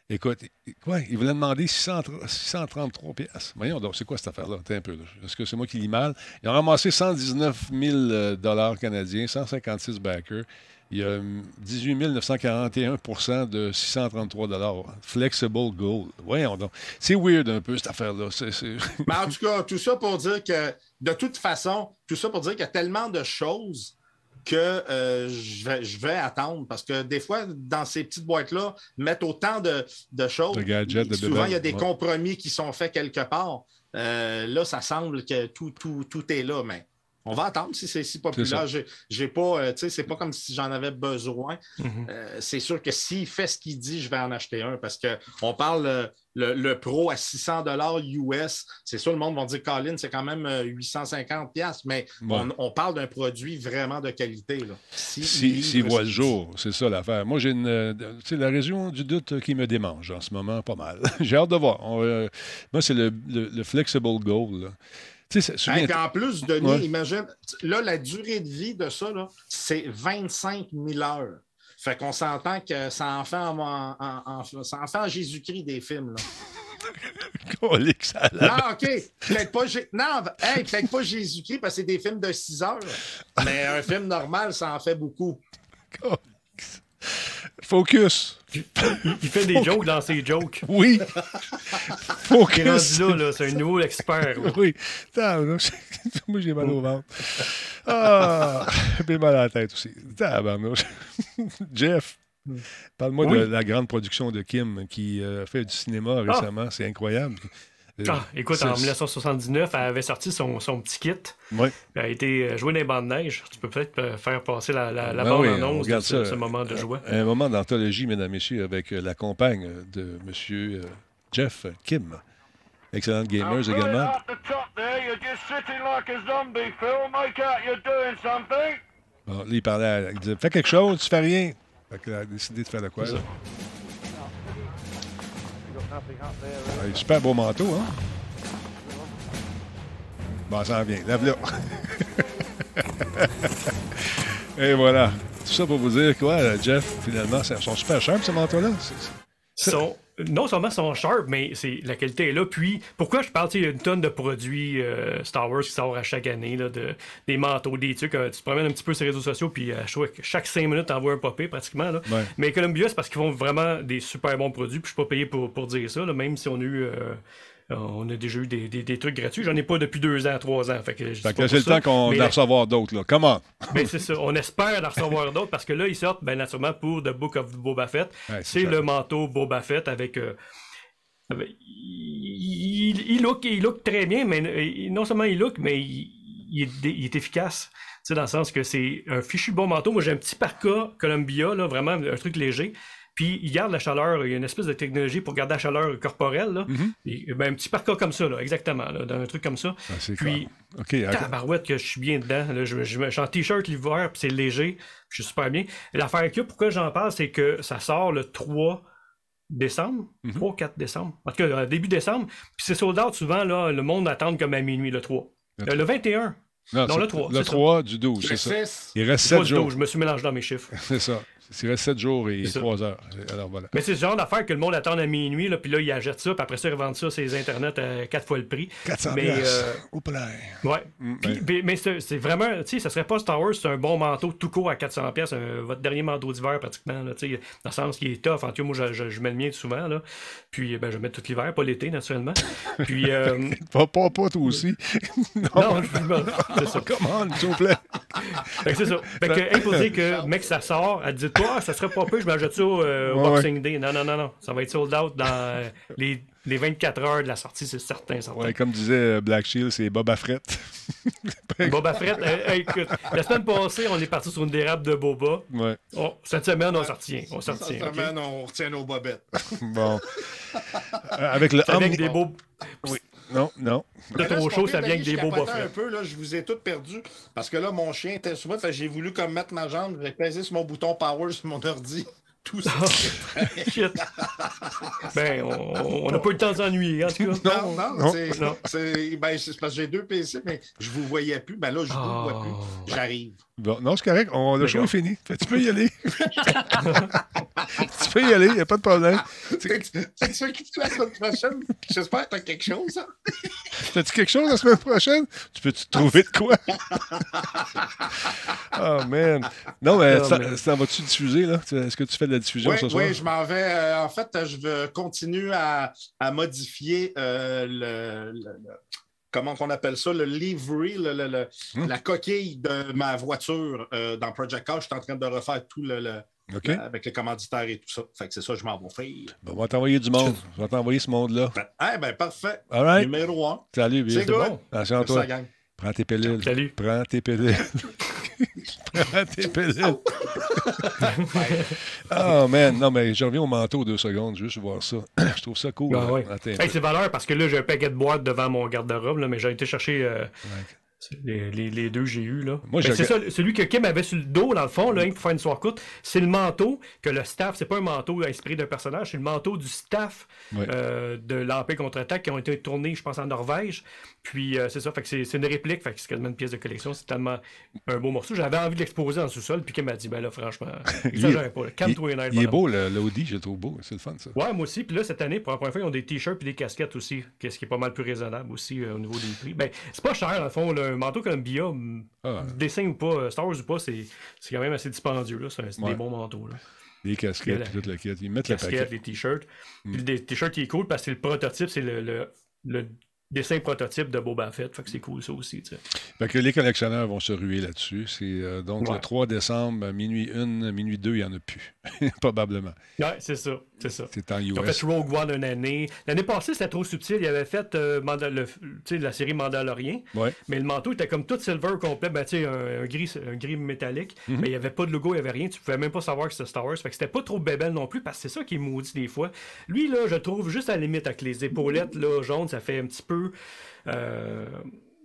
écoute, quoi, ils voulaient demander 600 633 pièces. Voyons donc, c'est quoi cette affaire-là? Un peu. Est-ce que c'est moi qui lis mal? Ils ont ramassé 119 000 euh, dollars canadiens, 156 backers. Il y a hum, 18 941% de 633 dollars. Flexible gold. Voyons donc. C'est weird un peu, cette affaire-là. Mais en tout cas, tout ça pour dire que, de toute façon, tout ça pour dire qu'il y a tellement de choses que euh, je, vais, je vais attendre. Parce que des fois, dans ces petites boîtes-là, mettre autant de, de choses. De souvent, il y a des ouais. compromis qui sont faits quelque part. Euh, là, ça semble que tout, tout, tout est là, mais on va attendre si c'est si populaire. J'ai, pas, euh, tu sais, c'est pas comme si j'en avais besoin. Mhm. Euh, c'est sûr que s'il fait ce qu'il dit, je vais en acheter un parce qu'on parle le, le Pro à 600 US. C'est sûr, le monde va dire, Colin, c'est quand même euh, 850 pièces, mais Ouais. on, on parle d'un produit vraiment de qualité. Là. Si, Si- voit le jour, c'est ça l'affaire. Moi, j'ai une. euh, Tu sais, la région du doute qui me démange en ce moment, pas mal. j'ai hâte de voir. On, euh, moi, c'est le, le- le Flexible Goal. là. Hey, en plus, Denis, Ouais. imagine, là, la durée de vie de ça, là, c'est 25 000 heures. Fait qu'on s'entend que ça en fait en, en- en- en- ça en fait en Jésus-Christ des films. Là. Non, OK. Peut-être pas, non, hey, pas Jésus-Christ parce que c'est des films de 6 heures. Mais un film normal, ça en fait beaucoup. Focus. Il fait des jokes dans ses jokes. Oui. Focus. rendu là, là, c'est un nouveau expert. là. Oui. Moi, j'ai mal au ventre. Ah, j'ai mal à la tête aussi. Jeff, parle-moi de la grande production de Kim qui euh, fait du cinéma récemment. C'est incroyable. Euh, Ah, écoute, en 1979, elle avait sorti son, son petit kit. Ouais. Elle a été euh, jouée dans les bandes de neige. Tu peux peut-être euh, faire passer la, la, la Ben bande oui, en once de regarde ce, moment de joie. Un moment d'anthologie, mesdames, messieurs, avec la compagne de M. Jeff Kim. Excellente gamers également. Bon, là, il parlait, à- il disait Fais quelque chose, tu fais rien. Fait qu'elle a décidé de faire de quoi, là. Super beau manteau, hein? Bon, ça en vient. Lave-le. Et voilà. Tout ça pour vous dire quoi, Jeff, finalement, ils sont super sharp, ce manteau-là. C'est- c'est- Sont- non seulement sont sharp, mais c'est la qualité est là. Puis, pourquoi je parle, il y a une tonne de produits euh, Star Wars qui sortent à chaque année, là, de, des manteaux, des trucs. euh, tu te promènes un petit peu sur les réseaux sociaux, puis euh, je trouve que chaque 5 minutes, t'envoies un popé pratiquement. Là. Ouais. Mais Columbia, c'est parce qu'ils font vraiment des super bons produits, puis je suis pas payé pour, pour dire ça, là, même si on a eu. Euh, on a déjà eu des, des- des trucs gratuits. J'en ai pas depuis deux ans, trois ans. Fait que, Fait c'est le temps qu'on d'en recevoir d'autres, là. Comment? ben, c'est ça. On espère en recevoir d'autres parce que là, ils sortent, ben, naturellement, pour The Book of Boba Fett. Ouais, c'est le manteau Boba Fett avec. euh, avec- il, il- il look, il look très bien, mais euh, non seulement il look, mais il, il est, il est efficace. Dans le sens que c'est un fichu bon manteau. Moi, j'ai un petit parka Columbia, là, vraiment un truc léger. Puis il garde la chaleur, il y a une espèce de technologie pour garder la chaleur corporelle. Là. Et, ben, un petit parka comme ça, là, exactement, là, dans un truc comme ça. Ah, c'est Puis, clair. OK, d'accord. tabarouette que je suis bien dedans. Là, je, je, je suis en t-shirt l'hiver, puis c'est léger, puis je suis super bien. L'affaire a, pourquoi j'en parle, c'est que ça sort le 3 décembre, Mhm. 3 4 décembre. En tout cas, euh, début décembre. Puis c'est sold out souvent, là, le monde attend comme à minuit, le 3. Le Euh, Le 21. Non, Non, c'est- le 3. Le c'est ça. 3 du 12, c'est Le ça. 6, Il reste Pas 7 du jours. dos, je me suis mélangé dans mes chiffres. C'est ça. Il reste 7 jours et C'est ça. 3 heures. Alors voilà. Mais c'est ce genre d'affaire que le monde attend à minuit, là, puis là, ils achètent ça, puis après ça, ils revendent ça sur les internets à 4 fois le prix. 400 Mais, euh, Au plein. Ouais. Mm, Puis- mais c'est vraiment, tu sais, ça serait pas Star Wars, c'est un bon manteau tout court à 400$, pièces, votre dernier manteau d'hiver pratiquement, là, tu sais, dans le sens qu'il est tough. En tout cas, moi, je, je- je mets le mien souvent, là. Puis, ben, je mets tout l'hiver, pas l'été, naturellement. Puis, euh, Pas, pas, pas toi aussi. non, je- c'est ça. Comment, s'il vous plaît? C'est ça. Fait que, hey, pour dire que, mec, ça sort, elle dit, toi, ça serait pas peu, je m'ajoute ça euh, au Ouais, Boxing Day. Non, non, non, non. Ça va être sold out dans euh, les, les 24 heures de la sortie, c'est certain, certain. Ouais, comme disait euh, Black Shield, c'est Boba Fett. Boba Fett, euh, écoute, la semaine passée, on est parti sur une dérape de Boba. Ouais. Oh, cette semaine, on s'en retient. On cette semaine, on retient nos bobettes. Bon. Euh, avec le avec des beaux. Non, non. Là, trop chaud, ça vient avec des je beaux Boba un peu, là, je vous ai tous perdus parce que là, mon chien était moi, que j'ai voulu comme mettre ma jambe, j'ai pesé sur mon bouton power sur mon ordi. Tout ça. Shit. Ben, on n'a pas eu le temps de s'ennuyer, en tout cas. Non, non, non, c'est ben, c'est parce que j'ai deux PC, mais je vous voyais plus. Ben là, je vous vois plus. J'arrive. Bon, non, c'est correct. On, le show est fini. Fait, tu peux y aller. tu peux y aller, il n'y a pas de problème. C'est ça qui fait la semaine prochaine? J'espère que t'as quelque chose. Hein? Fais-tu quelque chose la semaine prochaine? Tu peux-tu trouver de quoi? oh, man. Non, mais ça, man. ça vas-tu diffuser, là? Tu- Est-ce que tu fais de la diffusion Oui, ce soir? oui, je m'en vais. euh, en fait, je veux continuer à, à modifier euh, le, le- le- Comment qu'on appelle ça? Le livery, le- le- le- Hmm. la coquille de ma voiture euh, dans Project Car. Je suis en train de refaire tout le, avec les commanditaires et tout ça. Fait que c'est ça, je m'en vais faire. Bon, on va t'envoyer du monde. On va t'envoyer ce monde-là. Ben, eh ben, parfait. All right. Numéro un. Salut, C'est. Attention à toi. gang. Prends tes pilules. Salut. Prends tes pilules. Tes oh man, non mais je reviens au manteau deux secondes, juste voir ça. je trouve ça cool. Ah ouais. Hey, c'est valeur parce que là, j'ai un paquet de boîtes devant mon garde-robe, là, mais j'ai été chercher euh, les, les- les deux que j'ai eu là. Moi, Ben, c'est ça, celui que Kim avait sur le dos, dans le fond, là, pour faire une soirée courte, c'est le manteau que le staff, c'est pas un manteau inspiré d'un personnage, c'est le manteau du staff Ouais. euh, de l'Empire contre-attaque qui ont été tournés, je pense, en Norvège. Puis euh, c'est ça, fait que c'est une réplique, fait que c'est quasiment une pièce de collection. C'est tellement un beau morceau. J'avais envie de l'exposer en sous-sol, puis Kim m'a dit, ben là, franchement, ça, j'aurais pas. Calme-toi, il, il est beau, l'Audi, je le trouve beau. C'est le fun, ça. Ouais, moi aussi. Puis là, cette année, pour la première fois, ils ont des t-shirts et des casquettes aussi, qu'est-ce qui est pas mal plus raisonnable aussi euh, au niveau des prix. Ben, c'est pas cher, le fond. là. un manteau Columbia, hum, Ah. dessin ou pas, euh, Star Wars ou pas, c'est c'est quand même assez dispendieux. là. C'est Ouais. des bons manteaux. Là. Les casquettes, La- puis tout le kit. Ils mettent le Casquettes, paquet. les t-shirts. Mm. Puis le t-shirt, il est cool parce que c'est le prototype, c'est le, le, le dessin prototype de Boba Fett. Fait que c'est cool, ça aussi. tu sais. Fait que les collectionneurs vont se ruer là-dessus. C'est euh, donc Ouais. le 3 décembre, minuit 1, minuit 2, il n'y en a plus. Probablement. Ouais, c'est ça. C'est ça. C'est en Ils ont US. fait Rogue One une année. L'année passée, c'était trop subtil. Ils avaient fait euh, le- la série Mandalorian. Ouais. Mais le manteau était comme tout silver complet, ben, un, un gris, un gris métallique. Mhm. Mais il n'y avait pas de logo, il n'y avait rien. Tu pouvais même pas savoir que c'était Star Wars. Fait que c'était pas trop bébelle non plus, parce que c'est ça qui est maudit des fois. Lui, là, je trouve juste à la limite avec les épaulettes là, jaunes, ça fait un petit peu. euh,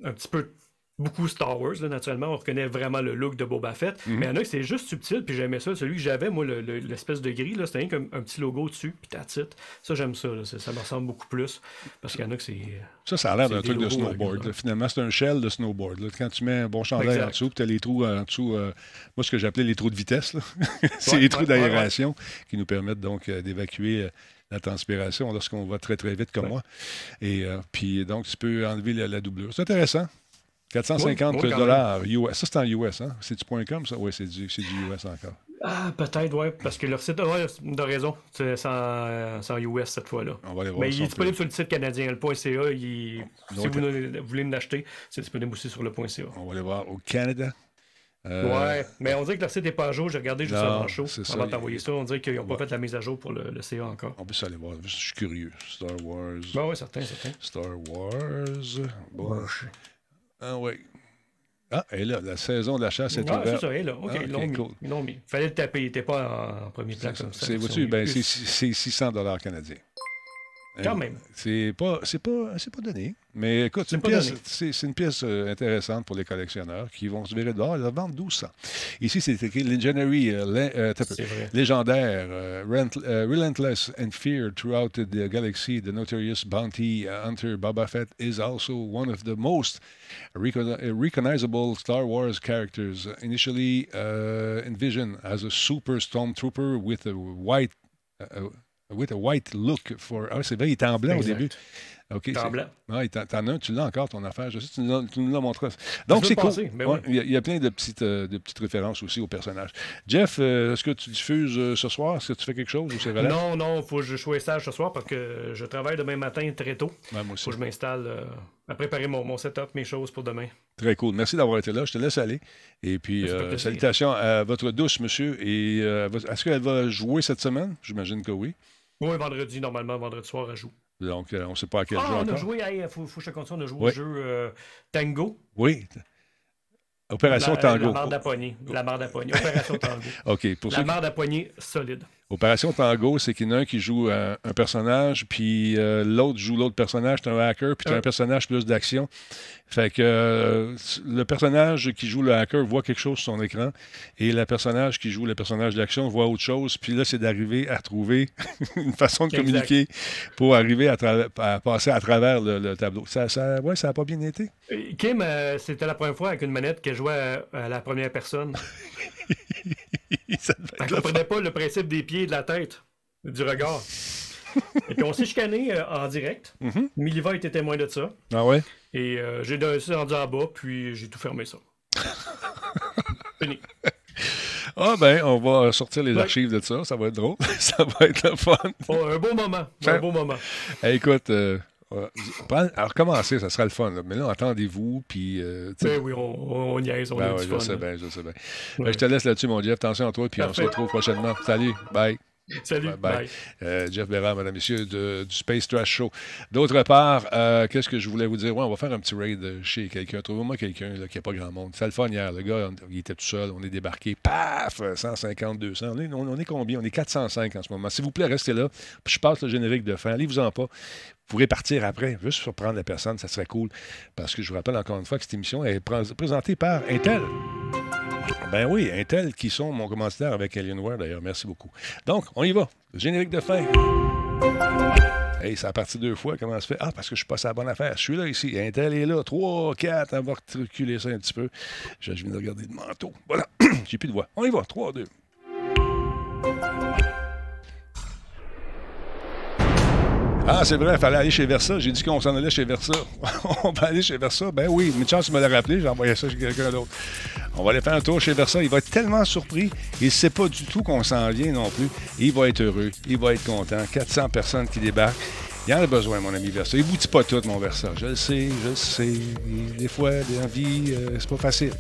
un petit peu. Beaucoup Star Wars, là, naturellement, on reconnaît vraiment le look de Boba Fett. Mhm. Mais il y en a que c'est juste subtil, puis j'aimais ça. Celui que j'avais, moi, le- le- l'espèce de gris, c'était rien comme un petit logo dessus, puis it. Ça, j'aime ça, là. ça. ça me ressemble beaucoup plus. Parce qu'il y en a que c'est. Ça, ça a l'air d'un truc de snowboard. là. Finalement, c'est un shell de snowboard. Quand tu mets un bon chandail Exact. en dessous, puis tu as les trous en dessous, euh, moi, ce que j'appelais les trous de vitesse, là. c'est Ouais, les trous ouais, ouais, d'aération qui nous permettent donc euh, d'évacuer euh, la transpiration lorsqu'on va très, très vite comme moi. Et euh, puis, donc, tu peux enlever la, la doublure. C'est intéressant. 450 Oui, oui, dollars US. Ça, c'est en US, hein? C'est du point .com, ça? Oui, c'est du, c'est du US encore. Ah, peut-être, ouais, parce que leur site. Ouais, t'as raison. C'est c'est en US cette fois-là. On va aller voir Mais il est disponible sur le site canadien. Le .ca, il si vous, vous voulez l'acheter, c'est disponible aussi sur le .ca. On va aller voir au Canada. Euh, Ouais, mais on dirait que leur site n'est pas à jour. J'ai regardé juste non, avant le show. Avant de t'envoyer ça, on dirait qu'ils n'ont pas fait la mise à jour pour le, le CA encore. On peut aller voir. Je suis curieux. Star Wars. Ben ouais, certain, certain. Star Wars. Bon. Ah oui. Ah, et là, la saison de la chasse est Ah, c'est ouverte. ça, elle, là. OK, Ah, ils l'ont mis. Ils. Fallait le taper. Il n'était pas en, en premier plan C'est comme ça. c'est- Ils vois-tu, ont ben, mis c'est plus. c'est 600 dollars canadiens. Quand même. C'est pas, c'est pas, c'est pas donné. Mais écoute, c'est une pièce, donné. c'est, c'est une pièce euh, intéressante pour les collectionneurs qui vont se virer dehors. Ils la vendent 1200. Ici, c'est écrit Legendary, euh, euh, légendaire, rent- relentless and feared throughout the galaxy. The notorious bounty hunter Boba Fett is also one of the most uh, recognizable Star Wars characters. Initially uh, envisioned as a super stormtrooper with a white. With a white look for. Ah, c'est vrai, il était en blanc Exact. au début. OK. Blanc. T'en t'en as un, tu l'as encore ton affaire. Je sais, tu nous l'as- tu nous l'as montré. Donc, c'est cool. Ouais, oui. il, y a, il y a plein de petites, euh, de petites références aussi aux personnages. Jeff, euh, est-ce que tu diffuses euh, ce soir? Est-ce que tu fais quelque chose ou c'est relax? Non, non, faut que je sois sage ce soir parce que je travaille demain matin très tôt. Ouais, moi aussi. Faut que je m'installe euh, à préparer mon, mon setup, mes choses pour demain. Très cool. Merci d'avoir été là. Je te laisse aller. Et puis, euh, salutations à votre douce, monsieur. Et euh, est-ce qu'elle va jouer cette semaine? J'imagine que oui. Oui, vendredi, normalement, vendredi soir, elle joue. Donc, euh, on ne sait pas à quel Ah, jeu on a encore. joué, il faut, faut que je continue, on a joué Ouais. au jeu euh, Tango. Oui. Opération la, Tango. La marde à poignée. La marde à poignée. Opération Tango. OK. Pour ceux La à poignée solide. Opération Tango, c'est qu'il y en a un qui joue un, un personnage, puis euh, l'autre joue l'autre personnage. Tu un hacker, puis tu un Ouais. personnage plus d'action. Fait que euh, le personnage qui joue le hacker voit quelque chose sur son écran, et le personnage qui joue le personnage d'action voit autre chose. Puis là, c'est d'arriver à trouver une façon de Exact. communiquer pour arriver à, passer à travers le, le tableau. Ça, ça, ouais, ça a pas bien été. Euh, Kim, euh, c'était la première fois avec une manette qu'elle jouait à, à la première personne. Ça le comprenait pas le principe des pieds et de la tête, du regard. et puis on s'est chicané euh, en direct. Mhm. Miliva était témoin de ça. Ah ouais? Et euh, j'ai descendu en bas, puis j'ai tout fermé ça. Fini. Ah ben, on va sortir les Ouais. archives de ça. Ça va être drôle. ça va être le fun. Oh, un beau moment. Ça- Un beau moment. Hey, écoute, euh, alors recommencer, ça sera le fun. là. Mais là, entendez-vous, puis... euh, Ben oui, on, niaise, on Ben a ouais, du je fun. sais bien, je sais bien. Ouais. Ben, je te laisse là-dessus, mon Jeff. Attention à toi, puis on se retrouve prochainement. Salut, bye. Salut. Bye. Euh, Jeff Bérard, mesdames, messieurs, de- du Space Trash Show. D'autre part, euh, qu'est-ce que je voulais vous dire? Ouais, on va faire un petit raid euh, chez quelqu'un. Trouvez-moi quelqu'un qui n'a pas grand monde. C'était le fun hier. Le gars, on- il était tout seul. On est débarqué. Paf! 150, 200. On est, on, on est combien? On est 405 en ce moment. S'il vous plaît, restez là. Puis je passe le générique de fin. Allez-vous-en pas. Vous pourrez partir après, juste surprendre la personne, ça serait cool. Parce que je vous rappelle encore une fois que cette émission est pré- présentée par Intel. Ben oui, Intel qui sont mon commanditaire avec Alienware d'ailleurs. Merci beaucoup. Donc, on y va. Générique de fin. Hey, ça a parti deux fois. Comment ça se fait? Ah, parce que je suis pas à la bonne affaire. Je suis là ici. Intel est là. 3, 4. On va reculer ça un petit peu. Je, je viens de regarder le manteau. Voilà. J'ai plus de voix. On y va. 3, 2. Ah, c'est vrai, il fallait aller chez Versa. J'ai dit qu'on s'en allait chez Versa. on va aller chez Versa. Ben oui, une chance, tu me l'a rappelé. J'ai envoyé ça chez quelqu'un d'autre. On va aller faire un tour chez Versa. Il va être tellement surpris. Il ne sait pas du tout qu'on s'en vient non plus. Il va être heureux. Il va être content. 400 personnes qui débarquent. Il en a besoin, mon ami Versa. Il vous dit pas tout, mon Versa. Je le sais, je le sais. Des fois, des envies, euh, c'est pas facile.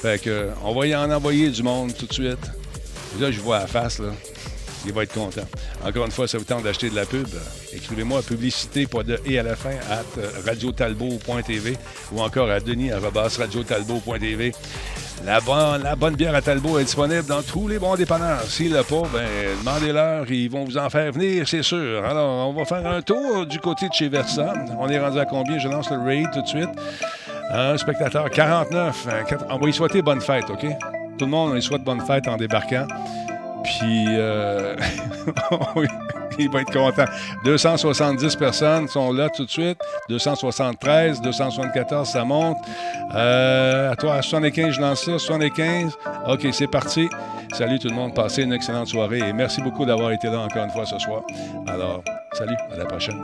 Fait que, euh, on va y en envoyer du monde tout de suite. Là, je vois la face, là. Il va être content. Encore une fois, ça vous tente d'acheter de la pub? euh, Écrivez-moi publicité, pas de et à la fin, à radiotalbot.tv ou encore à denis radiotalbot.tv. La bonne, la bonne bière à Talbot est disponible dans tous les bons dépanneurs. S'il l'a pas, ben, demandez-leur, ils vont vous en faire venir, c'est sûr. Alors, on va faire un tour du côté de chez Versa. On est rendu à combien? Je lance le raid tout de suite. Un spectateur 49. Un quatre- On va lui souhaiter bonne fête, OK? Tout le monde, on lui souhaite bonne fête en débarquant. Puis, euh, il va être content. 270 personnes sont là tout de suite. 273, 274, ça monte. Euh, à toi, à 75, je lance ça. 75. OK, c'est parti. Salut tout le monde. Passez une excellente soirée et merci beaucoup d'avoir été là encore une fois ce soir. Alors, salut. À la prochaine.